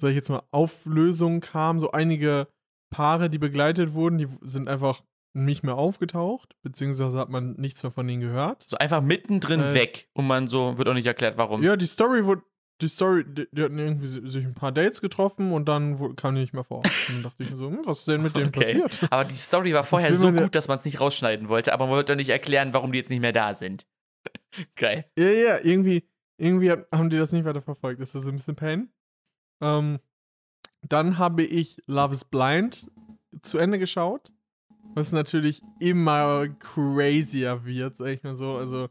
sag ich jetzt mal, Auflösungen kamen. So einige Paare, die begleitet wurden, die sind einfach nicht mehr aufgetaucht, beziehungsweise hat man nichts mehr von ihnen gehört. So einfach mittendrin äh, weg und man so, wird auch nicht erklärt, warum. Ja, die Story wurde, die Story, die, die, hatten irgendwie sich ein paar Dates getroffen und dann kam die nicht mehr vor. Dann dachte ich mir so, hm, was ist denn mit denen okay. passiert? Aber die Story war vorher so gut, dass man es nicht rausschneiden wollte, aber man wollte doch nicht erklären, warum die jetzt nicht mehr da sind. Geil. Ja, ja, irgendwie, irgendwie haben die das nicht weiter verfolgt. Das ist ein bisschen Pain. Ähm, dann habe ich Love is Blind zu Ende geschaut. Was natürlich immer crazier wird, sag ich mal so. Also,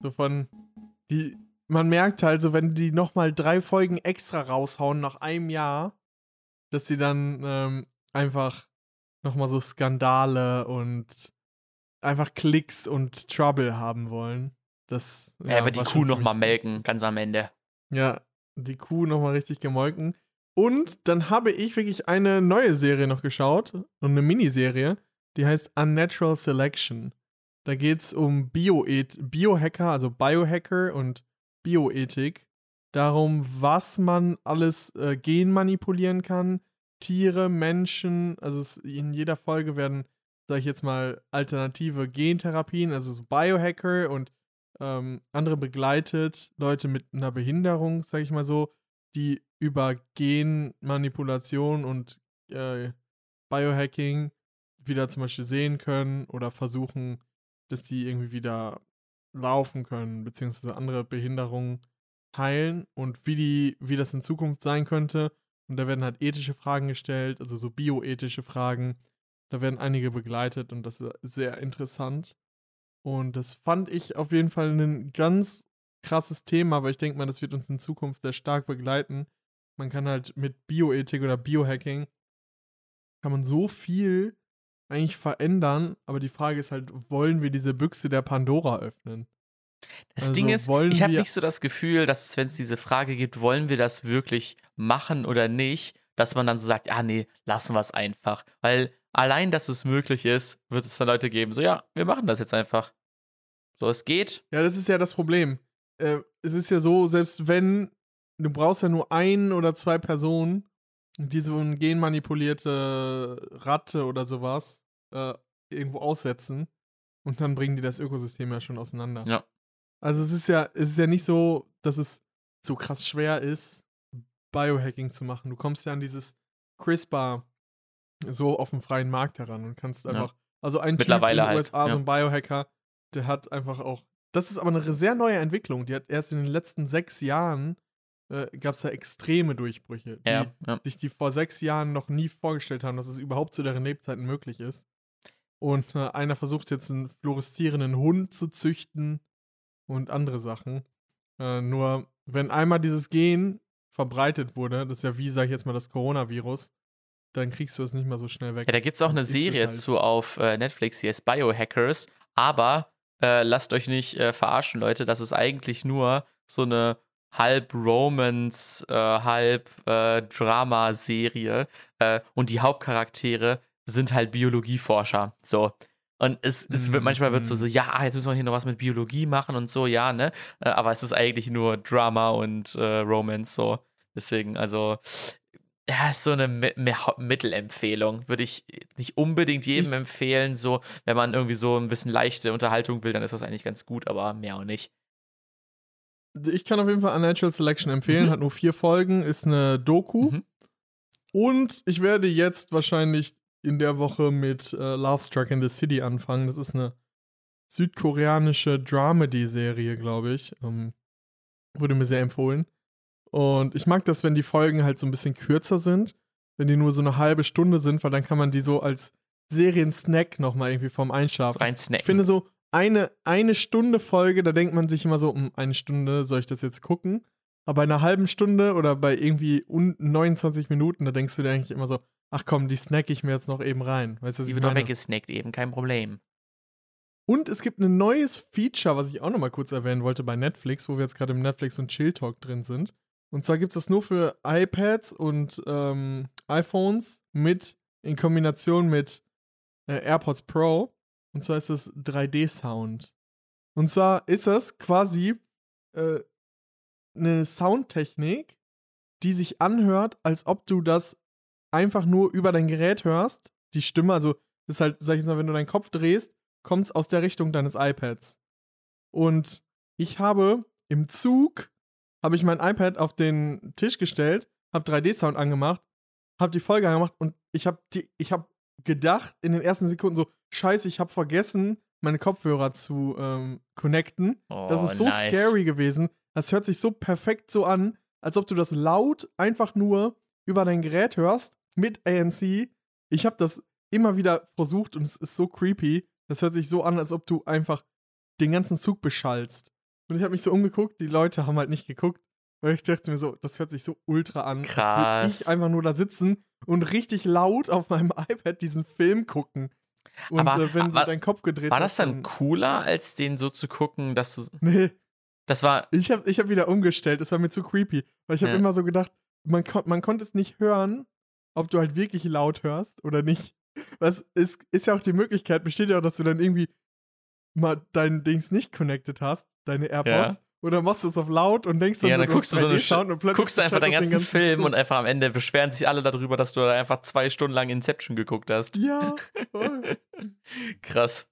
so von. Die, man merkt halt so, wenn die nochmal drei Folgen extra raushauen nach einem Jahr, dass sie dann ähm, einfach nochmal so Skandale und einfach Klicks und Trouble haben wollen. Das, ja, ja wird die Kuh nochmal melken, ganz am Ende. Ja, die Kuh nochmal richtig gemolken. Und dann habe ich wirklich eine neue Serie noch geschaut und eine Miniserie, die heißt Unnatural Selection. Da geht es um Bioeth Biohacker, also Biohacker und Bioethik. Darum, was man alles äh, genmanipulieren kann. Tiere, Menschen, also in jeder Folge werden, sag ich jetzt mal, alternative Gentherapien, also so Biohacker und ähm, andere begleitet, Leute mit einer Behinderung, sag ich mal so, die über Genmanipulation und äh, Biohacking wieder zum Beispiel sehen können oder versuchen, dass die irgendwie wieder laufen können, beziehungsweise andere Behinderungen heilen und wie die, wie das in Zukunft sein könnte. Und da werden halt ethische Fragen gestellt, also so bioethische Fragen. Da werden einige begleitet und das ist sehr interessant. Und das fand ich auf jeden Fall ein ganz krasses Thema, weil ich denke mal, das wird uns in Zukunft sehr stark begleiten. Man kann halt mit Bioethik oder Biohacking kann man so viel eigentlich verändern, aber die Frage ist halt, wollen wir diese Büchse der Pandora öffnen? Das also Ding ist, ich habe nicht so das Gefühl, dass wenn es diese Frage gibt, wollen wir das wirklich machen oder nicht, dass man dann so sagt, ah nee, lassen wir es einfach. Weil allein, dass es möglich ist, wird es dann Leute geben, so ja, wir machen das jetzt einfach. So, es geht. Ja, das ist ja das Problem. Äh, es ist ja so, selbst wenn, du brauchst ja nur ein oder zwei Personen, die so eine genmanipulierte Ratte oder sowas äh, irgendwo aussetzen und dann bringen die das Ökosystem ja schon auseinander. Ja. Also es ist ja, es ist ja nicht so, dass es so krass schwer ist, Biohacking zu machen. Du kommst ja an dieses CRISPR so auf dem freien Markt heran und kannst einfach, ja. also ein Typ in den USA, halt, so ein Biohacker, der hat einfach auch, das ist aber eine sehr neue Entwicklung. Die hat erst in den letzten sechs Jahren äh, gab es da extreme Durchbrüche, die ja, ja. sich die vor sechs Jahren noch nie vorgestellt haben, dass es überhaupt zu deren Lebzeiten möglich ist. Und äh, einer versucht jetzt einen fluoreszierenden Hund zu züchten und andere Sachen. Äh, nur, wenn einmal dieses Gen verbreitet wurde, das ist ja wie, sag ich jetzt mal, das Coronavirus, dann kriegst du es nicht mehr so schnell weg. Ja, da gibt es auch eine Serie halt. zu auf äh, Netflix, die heißt Biohackers, aber äh, lasst euch nicht äh, verarschen, Leute, das ist eigentlich nur so eine halb Romance, äh, halb äh, Drama-Serie äh, und die Hauptcharaktere sind halt Biologieforscher. So. Und es, es wird manchmal wird so, so, mhm. ja, jetzt müssen wir hier noch was mit Biologie machen und so, ja, ne? Äh, aber es ist eigentlich nur Drama und Romance so. Deswegen, also, ja, ist so eine Mittelempfehlung. Würde ich nicht unbedingt jedem empfehlen. So, wenn man irgendwie so ein bisschen leichte Unterhaltung will, dann ist das eigentlich ganz gut, aber mehr auch nicht. Ich kann auf jeden Fall Unnatural Selection empfehlen. Mhm. Hat nur vier Folgen, ist eine Doku. Mhm. Und ich werde jetzt wahrscheinlich in der Woche mit äh, Love Struck in the City anfangen. Das ist eine südkoreanische Dramedy-Serie, glaube ich. Ähm, wurde mir sehr empfohlen. Und ich mag das, wenn die Folgen halt so ein bisschen kürzer sind. Wenn die nur so eine halbe Stunde sind, weil dann kann man die so als Serien-Snack nochmal irgendwie vorm Einschlafen. So rein snacken. Ich finde so, eine, eine Stunde Folge, da denkt man sich immer so, um eine Stunde soll ich das jetzt gucken? Aber bei einer halben Stunde oder bei irgendwie 29 Minuten, da denkst du dir eigentlich immer so, ach komm, die snack ich mir jetzt noch eben rein. Weißt du, die wird doch weggesnackt eben, kein Problem. Und es gibt ein neues Feature, was ich auch noch mal kurz erwähnen wollte bei Netflix, wo wir jetzt gerade im Netflix und Chill Talk drin sind. Und zwar gibt es das nur für iPads und ähm, iPhones mit in Kombination mit äh, AirPods Pro. Und zwar ist es 3D-Sound. Und zwar ist das quasi, äh, eine Soundtechnik, die sich anhört, als ob du das einfach nur über dein Gerät hörst. Die Stimme, also ist halt, sag ich mal, wenn du deinen Kopf drehst, kommt es aus der Richtung deines iPads. Und ich habe im Zug, habe ich mein iPad auf den Tisch gestellt, habe 3D-Sound angemacht, habe die Folge angemacht und ich habe ich habe gedacht in den ersten Sekunden so, scheiße, ich habe vergessen, meine Kopfhörer zu ähm, connecten. Oh, das ist so nice. scary gewesen. Das hört sich so perfekt so an, als ob du das laut einfach nur über dein Gerät hörst mit ANC. Ich habe das immer wieder versucht und es ist so creepy. Das hört sich so an, als ob du einfach den ganzen Zug beschallst. Und ich habe mich so umgeguckt, die Leute haben halt nicht geguckt, weil ich dachte mir so, das hört sich so ultra an. Krass. Als würde ich einfach nur da sitzen und richtig laut auf meinem iPad diesen Film gucken. Und aber, äh, wenn war, du deinen Kopf gedreht War das dann, dann cooler, als den so zu gucken, dass du. Nee. Das war. Ich habe ich hab wieder umgestellt, das war mir zu creepy. Weil ich habe ja. immer so gedacht, man, kon man konnte es nicht hören, ob du halt wirklich laut hörst oder nicht. Was ist, ist ja auch die Möglichkeit, besteht ja auch, dass du dann irgendwie mal dein Dings nicht connected hast, deine AirPods. Ja. Oder machst du es auf laut und denkst dann, ja, so, dann guckst du so eine Sound und plötzlich guckst du einfach deinen ganzen, ganzen Film Zug. und einfach am Ende beschweren sich alle darüber, dass du da einfach zwei Stunden lang Inception geguckt hast. Ja, voll. Krass.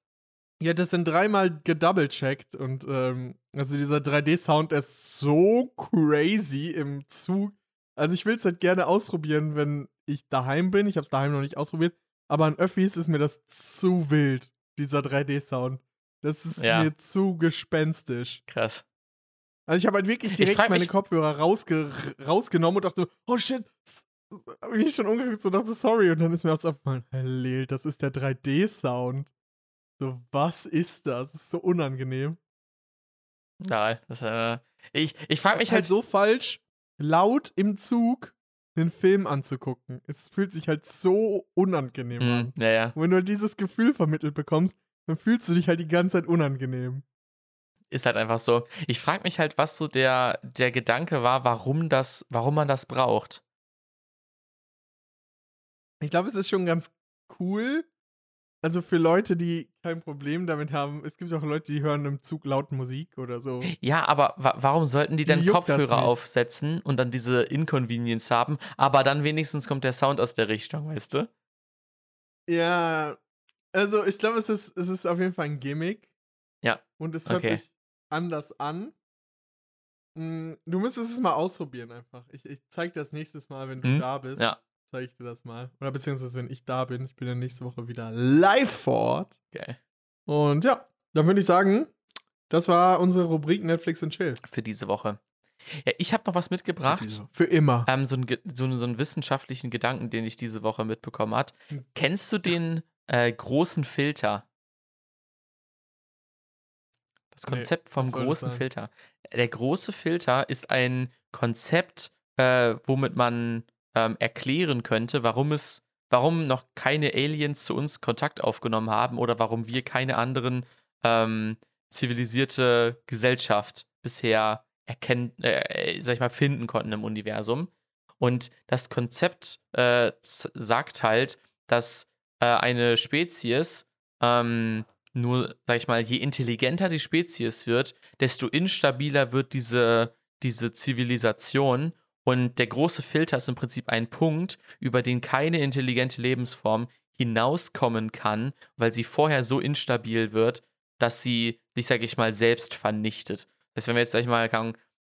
Ja, das sind dreimal gedouble-checkt und ähm, also dieser 3D-Sound ist so crazy im Zug. Also ich will es halt gerne ausprobieren, wenn ich daheim bin. Ich habe es daheim noch nicht ausprobiert, aber an Öffis ist mir das zu wild, dieser 3D-Sound. Das ist ja. mir zu gespenstisch. Krass. Also ich habe halt wirklich direkt meine Kopfhörer rausge rausgenommen und dachte, oh shit, hab ich schon umgeguckt und dachte, sorry. Und dann ist mir auch so aufgefallen, Lil, das ist der 3D-Sound. So, was ist das? Das ist so unangenehm. Ja, das, äh, ich, ich frage mich halt, halt so falsch, laut im Zug einen Film anzugucken. Es fühlt sich halt so unangenehm mm, an. Ja, ja. Und wenn du halt dieses Gefühl vermittelt bekommst, dann fühlst du dich halt die ganze Zeit unangenehm. Ist halt einfach so. Ich frage mich halt, was so der, der Gedanke war, warum das, warum man das braucht. Ich glaube, es ist schon ganz cool. Also für Leute, die kein Problem damit haben, es gibt auch Leute, die hören im Zug laut Musik oder so. Ja, aber wa warum sollten die denn Kopfhörer aufsetzen und dann diese Inconvenience haben, aber dann wenigstens kommt der Sound aus der Richtung, weißt du? Ja, also ich glaube, es ist, es ist auf jeden Fall ein Gimmick. Ja. Und es hört okay. sich anders an. Hm, du müsstest es mal ausprobieren einfach. Ich, ich zeig dir das nächstes Mal, wenn du hm? da bist. Ja. Zeige ich dir das mal. Oder beziehungsweise, wenn ich da bin. Ich bin ja nächste Woche wieder live vor Ort. Geil. Und ja, dann würde ich sagen, das war unsere Rubrik Netflix und Chill. Für diese Woche. Ja, ich habe noch was mitgebracht. Für, Für immer. Ähm, so, einen, so, so einen wissenschaftlichen Gedanken, den ich diese Woche mitbekommen habe. Hm. Kennst du den äh, großen Filter? Das Konzept nee, vom großen Filter. Der große Filter ist ein Konzept, äh, womit man ähm, erklären könnte, warum es, warum noch keine Aliens zu uns Kontakt aufgenommen haben oder warum wir keine anderen ähm, zivilisierte Gesellschaft bisher erkennen, äh, sag ich mal, finden konnten im Universum. Und das Konzept äh, sagt halt, dass äh, eine Spezies ähm, nur, sag ich mal, je intelligenter die Spezies wird, desto instabiler wird diese, diese Zivilisation. Und der große Filter ist im Prinzip ein Punkt, über den keine intelligente Lebensform hinauskommen kann, weil sie vorher so instabil wird, dass sie sich, sag ich mal, selbst vernichtet. Das heißt, wenn wir jetzt, sag ich mal,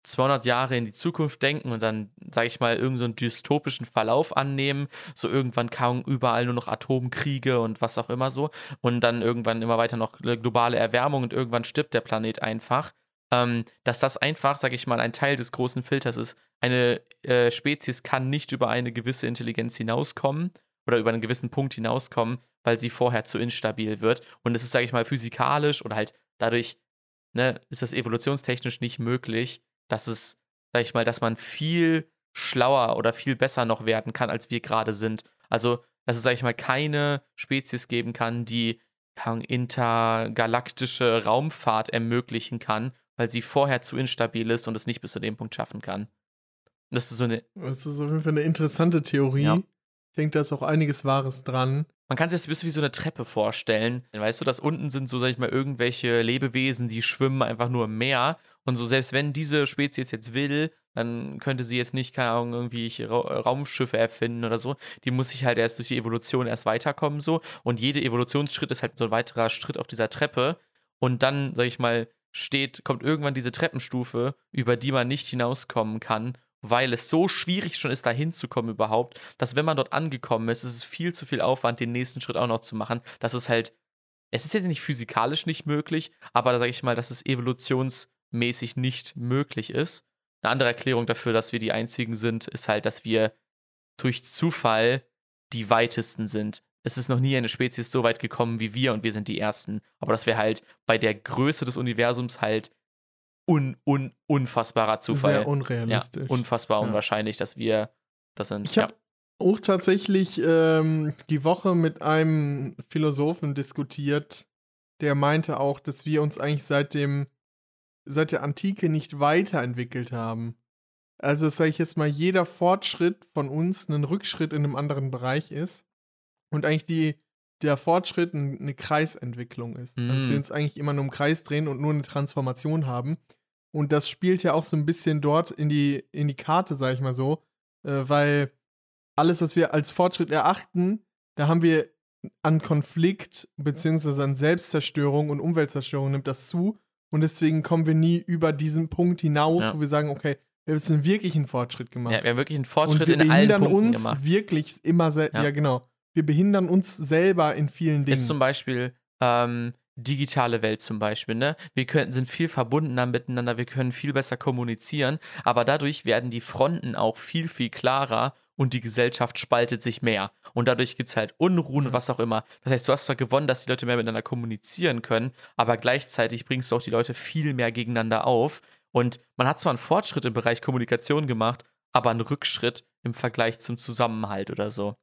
200 Jahre in die Zukunft denken und dann, sage ich mal, irgendeinen so dystopischen Verlauf annehmen, so irgendwann kaum überall nur noch Atomkriege und was auch immer so. Und dann irgendwann immer weiter noch globale Erwärmung und irgendwann stirbt der Planet einfach, ähm, dass das einfach, sage ich mal, ein Teil des großen Filters ist. Eine äh, Spezies kann nicht über eine gewisse Intelligenz hinauskommen oder über einen gewissen Punkt hinauskommen, weil sie vorher zu instabil wird. Und es ist, sage ich mal, physikalisch oder halt dadurch ne, ist das evolutionstechnisch nicht möglich, dass es, sag ich mal, dass man viel schlauer oder viel besser noch werden kann, als wir gerade sind. Also, dass es, sag ich mal, keine Spezies geben kann, die intergalaktische Raumfahrt ermöglichen kann, weil sie vorher zu instabil ist und es nicht bis zu dem Punkt schaffen kann. Das ist so eine. Das ist auf jeden Fall eine interessante Theorie. Ja. Denke, da ist auch einiges Wahres dran. Man kann sich das ein bisschen wie so eine Treppe vorstellen. Weißt du, dass unten sind so, sag ich mal, irgendwelche Lebewesen, die schwimmen einfach nur im Meer. Und so, selbst wenn diese Spezies jetzt will, dann könnte sie jetzt nicht, keine Ahnung, irgendwie Ra Raumschiffe erfinden oder so. Die muss sich halt erst durch die Evolution erst weiterkommen, so. Und jeder Evolutionsschritt ist halt so ein weiterer Schritt auf dieser Treppe. Und dann, sag ich mal, steht, kommt irgendwann diese Treppenstufe, über die man nicht hinauskommen kann weil es so schwierig schon ist, da hinzukommen überhaupt, dass wenn man dort angekommen ist, ist es viel zu viel Aufwand, den nächsten Schritt auch noch zu machen. Das ist halt, es ist jetzt nicht physikalisch nicht möglich, aber da sage ich mal, dass es evolutionsmäßig nicht möglich ist. Eine andere Erklärung dafür, dass wir die einzigen sind, ist halt, dass wir durch Zufall die weitesten sind. Es ist noch nie eine Spezies so weit gekommen wie wir und wir sind die ersten. Aber dass wir halt bei der Größe des Universums halt un, un, unfassbarer Zufall. Sehr unrealistisch. Ja, unfassbar ja. unwahrscheinlich, dass wir das sind. Ich habe ja. auch tatsächlich ähm, die Woche mit einem Philosophen diskutiert, der meinte auch, dass wir uns eigentlich seit dem seit der Antike nicht weiterentwickelt haben. Also sage ich jetzt mal, jeder Fortschritt von uns ein Rückschritt in einem anderen Bereich ist und eigentlich die der Fortschritt eine Kreisentwicklung ist. Mm. Dass wir mm. uns eigentlich immer nur im Kreis drehen und nur eine Transformation haben. Und das spielt ja auch so ein bisschen dort in die, in die Karte, sag ich mal so, äh, weil alles, was wir als Fortschritt erachten, da haben wir an Konflikt beziehungsweise an Selbstzerstörung und Umweltzerstörung nimmt das zu. Und deswegen kommen wir nie über diesen Punkt hinaus, ja. wo wir sagen, okay, wir haben jetzt einen wirklichen Fortschritt gemacht. Ja, wir haben wirklich einen Fortschritt in allen Punkten uns gemacht. wirklich immer, ja. ja. genau. Wir behindern uns selber in vielen Dingen. Ist zum Beispiel ähm, digitale Welt zum Beispiel, ne? Wir können, sind viel verbundener miteinander, wir können viel besser kommunizieren, aber dadurch werden die Fronten auch viel, viel klarer und die Gesellschaft spaltet sich mehr. Und dadurch gibt es halt Unruhen und was auch immer. Das heißt, du hast zwar gewonnen, dass die Leute mehr miteinander kommunizieren können, aber gleichzeitig bringst du auch die Leute viel mehr gegeneinander auf. Und man hat zwar einen Fortschritt im Bereich Kommunikation gemacht, aber einen Rückschritt im Vergleich zum Zusammenhalt oder so.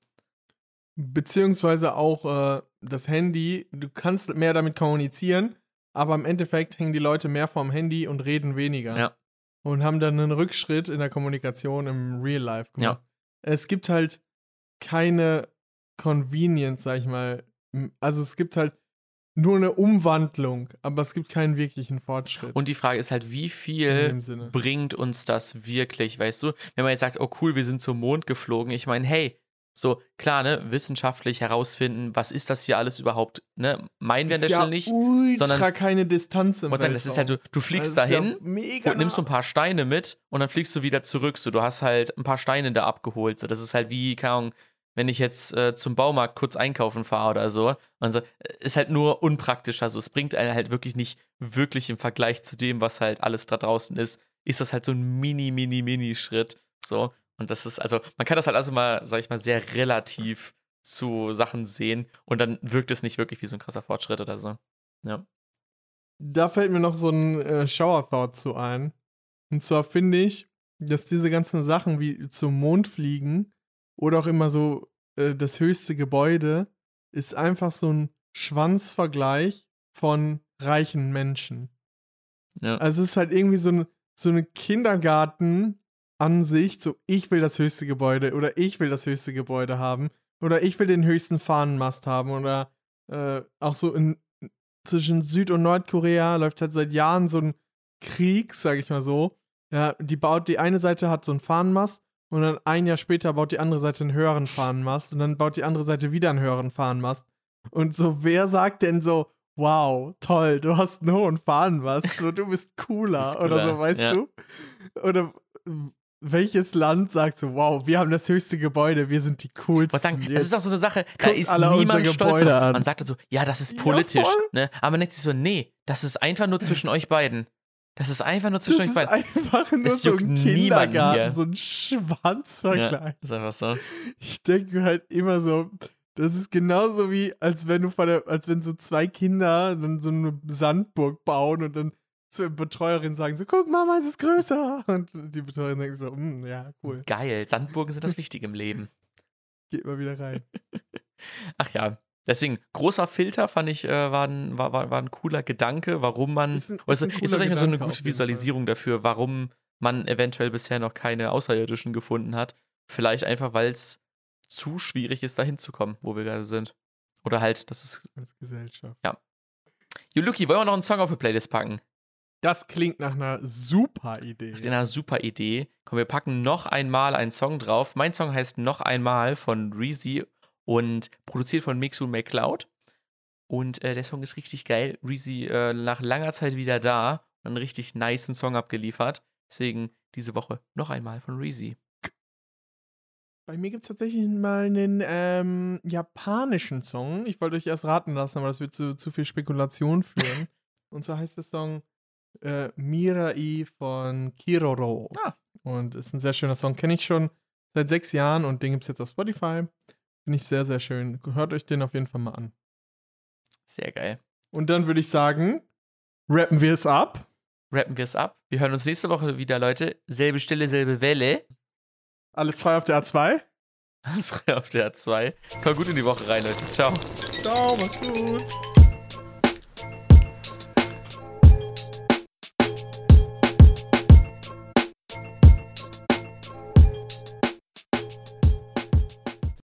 Beziehungsweise auch äh, das Handy, du kannst mehr damit kommunizieren, aber im Endeffekt hängen die Leute mehr vorm Handy und reden weniger. Ja. Und haben dann einen Rückschritt in der Kommunikation im Real Life gemacht. Ja. Es gibt halt keine Convenience, sag ich mal. Also es gibt halt nur eine Umwandlung, aber es gibt keinen wirklichen Fortschritt. Und die Frage ist halt, wie viel bringt uns das wirklich, weißt du? Wenn man jetzt sagt, oh cool, wir sind zum Mond geflogen, ich meine, hey, so, klar, ne, wissenschaftlich herausfinden, was ist das hier alles überhaupt, ne, meinen wir an der ja Stelle nicht, ultra sondern keine Distanz im sagen, das ist halt, du, du fliegst dahin ja und nimmst so ein paar Steine mit und dann fliegst du wieder zurück, so, du hast halt ein paar Steine da abgeholt, so, das ist halt wie, keine Ahnung, wenn ich jetzt äh, zum Baumarkt kurz einkaufen fahre oder so, und so, ist halt nur unpraktisch, also es bringt einen halt wirklich nicht wirklich im Vergleich zu dem, was halt alles da draußen ist, ist das halt so ein mini, mini, mini Schritt, so, und das ist, also, man kann das halt also mal, sag ich mal, sehr relativ zu Sachen sehen und dann wirkt es nicht wirklich wie so ein krasser Fortschritt oder so. Ja. Da fällt mir noch so ein äh, Shower-Thought zu ein. Und zwar finde ich, dass diese ganzen Sachen wie zum Mond fliegen oder auch immer so äh, das höchste Gebäude ist einfach so ein Schwanzvergleich von reichen Menschen. Ja. Also es ist halt irgendwie so, ein, so eine Kindergarten- Ansicht, so ich will das höchste Gebäude oder ich will das höchste Gebäude haben oder ich will den höchsten Fahnenmast haben oder äh, auch so in, zwischen Süd- und Nordkorea läuft halt seit Jahren so ein Krieg, sag ich mal so. Ja, die baut, die eine Seite hat so einen Fahnenmast und dann ein Jahr später baut die andere Seite einen höheren Fahnenmast und dann baut die andere Seite wieder einen höheren Fahnenmast. Und so, wer sagt denn so, wow, toll, du hast einen hohen Fahnenmast, so du bist cooler, bist cooler. oder so, weißt ja. du? Oder welches Land sagt so, wow, wir haben das höchste Gebäude, wir sind die coolsten. Ich sagen, das ist auch so eine Sache, da ist niemand stolz auf. Man sagt dann so, ja, das ist politisch, ja, ne? Aber man denkt sich so, nee, das ist einfach nur zwischen euch beiden. Das ist einfach nur zwischen das euch beiden. Das ist einfach nur es so ein Kindergarten, so ein Schwanzvergleich. Ja, ist einfach so. Ich denke mir halt immer so, das ist genauso wie, als wenn du der, als wenn so zwei Kinder dann so eine Sandburg bauen und dann zur Betreuerin sagen so, guck Mama, es ist größer. Und die Betreuerin denkt so, mm, ja, cool. Geil, Sandburgen sind das Wichtige im Leben. Geht mal wieder rein. Ach ja, deswegen, großer Filter fand ich, äh, war, ein, war, war, war ein cooler Gedanke, warum man, ist, ein, ist, ein ist das eigentlich so eine gute Visualisierung dafür, warum man eventuell bisher noch keine Außerirdischen gefunden hat. Vielleicht einfach, weil es zu schwierig ist, da hinzukommen, wo wir gerade sind. Oder halt, das ist. Als Gesellschaft. Ja. Juluki, wollen wir noch einen Song auf die Playlist packen? Das klingt nach einer super Idee. Das ist eine super Idee. Komm, wir packen noch einmal einen Song drauf. Mein Song heißt Noch einmal von Reezy und produziert von Mixu McCloud. Und äh, der Song ist richtig geil. Reezy äh, nach langer Zeit wieder da und einen richtig niceen Song abgeliefert. Deswegen diese Woche noch einmal von Reezy. Bei mir gibt es tatsächlich mal einen ähm, japanischen Song. Ich wollte euch erst raten lassen, aber das wird zu, zu viel Spekulation führen. und zwar heißt der Song äh, Mirai von Kiroro. Ah. Und ist ein sehr schöner Song. Kenne ich schon seit sechs Jahren und den gibt es jetzt auf Spotify. Finde ich sehr, sehr schön. Hört euch den auf jeden Fall mal an. Sehr geil. Und dann würde ich sagen, rappen wir es ab. Rappen wir es ab. Wir hören uns nächste Woche wieder, Leute. Selbe Stelle, selbe Welle. Alles frei auf der A2? Alles frei auf der A2. Komm gut in die Woche rein, Leute. Ciao. Ciao, mach's gut.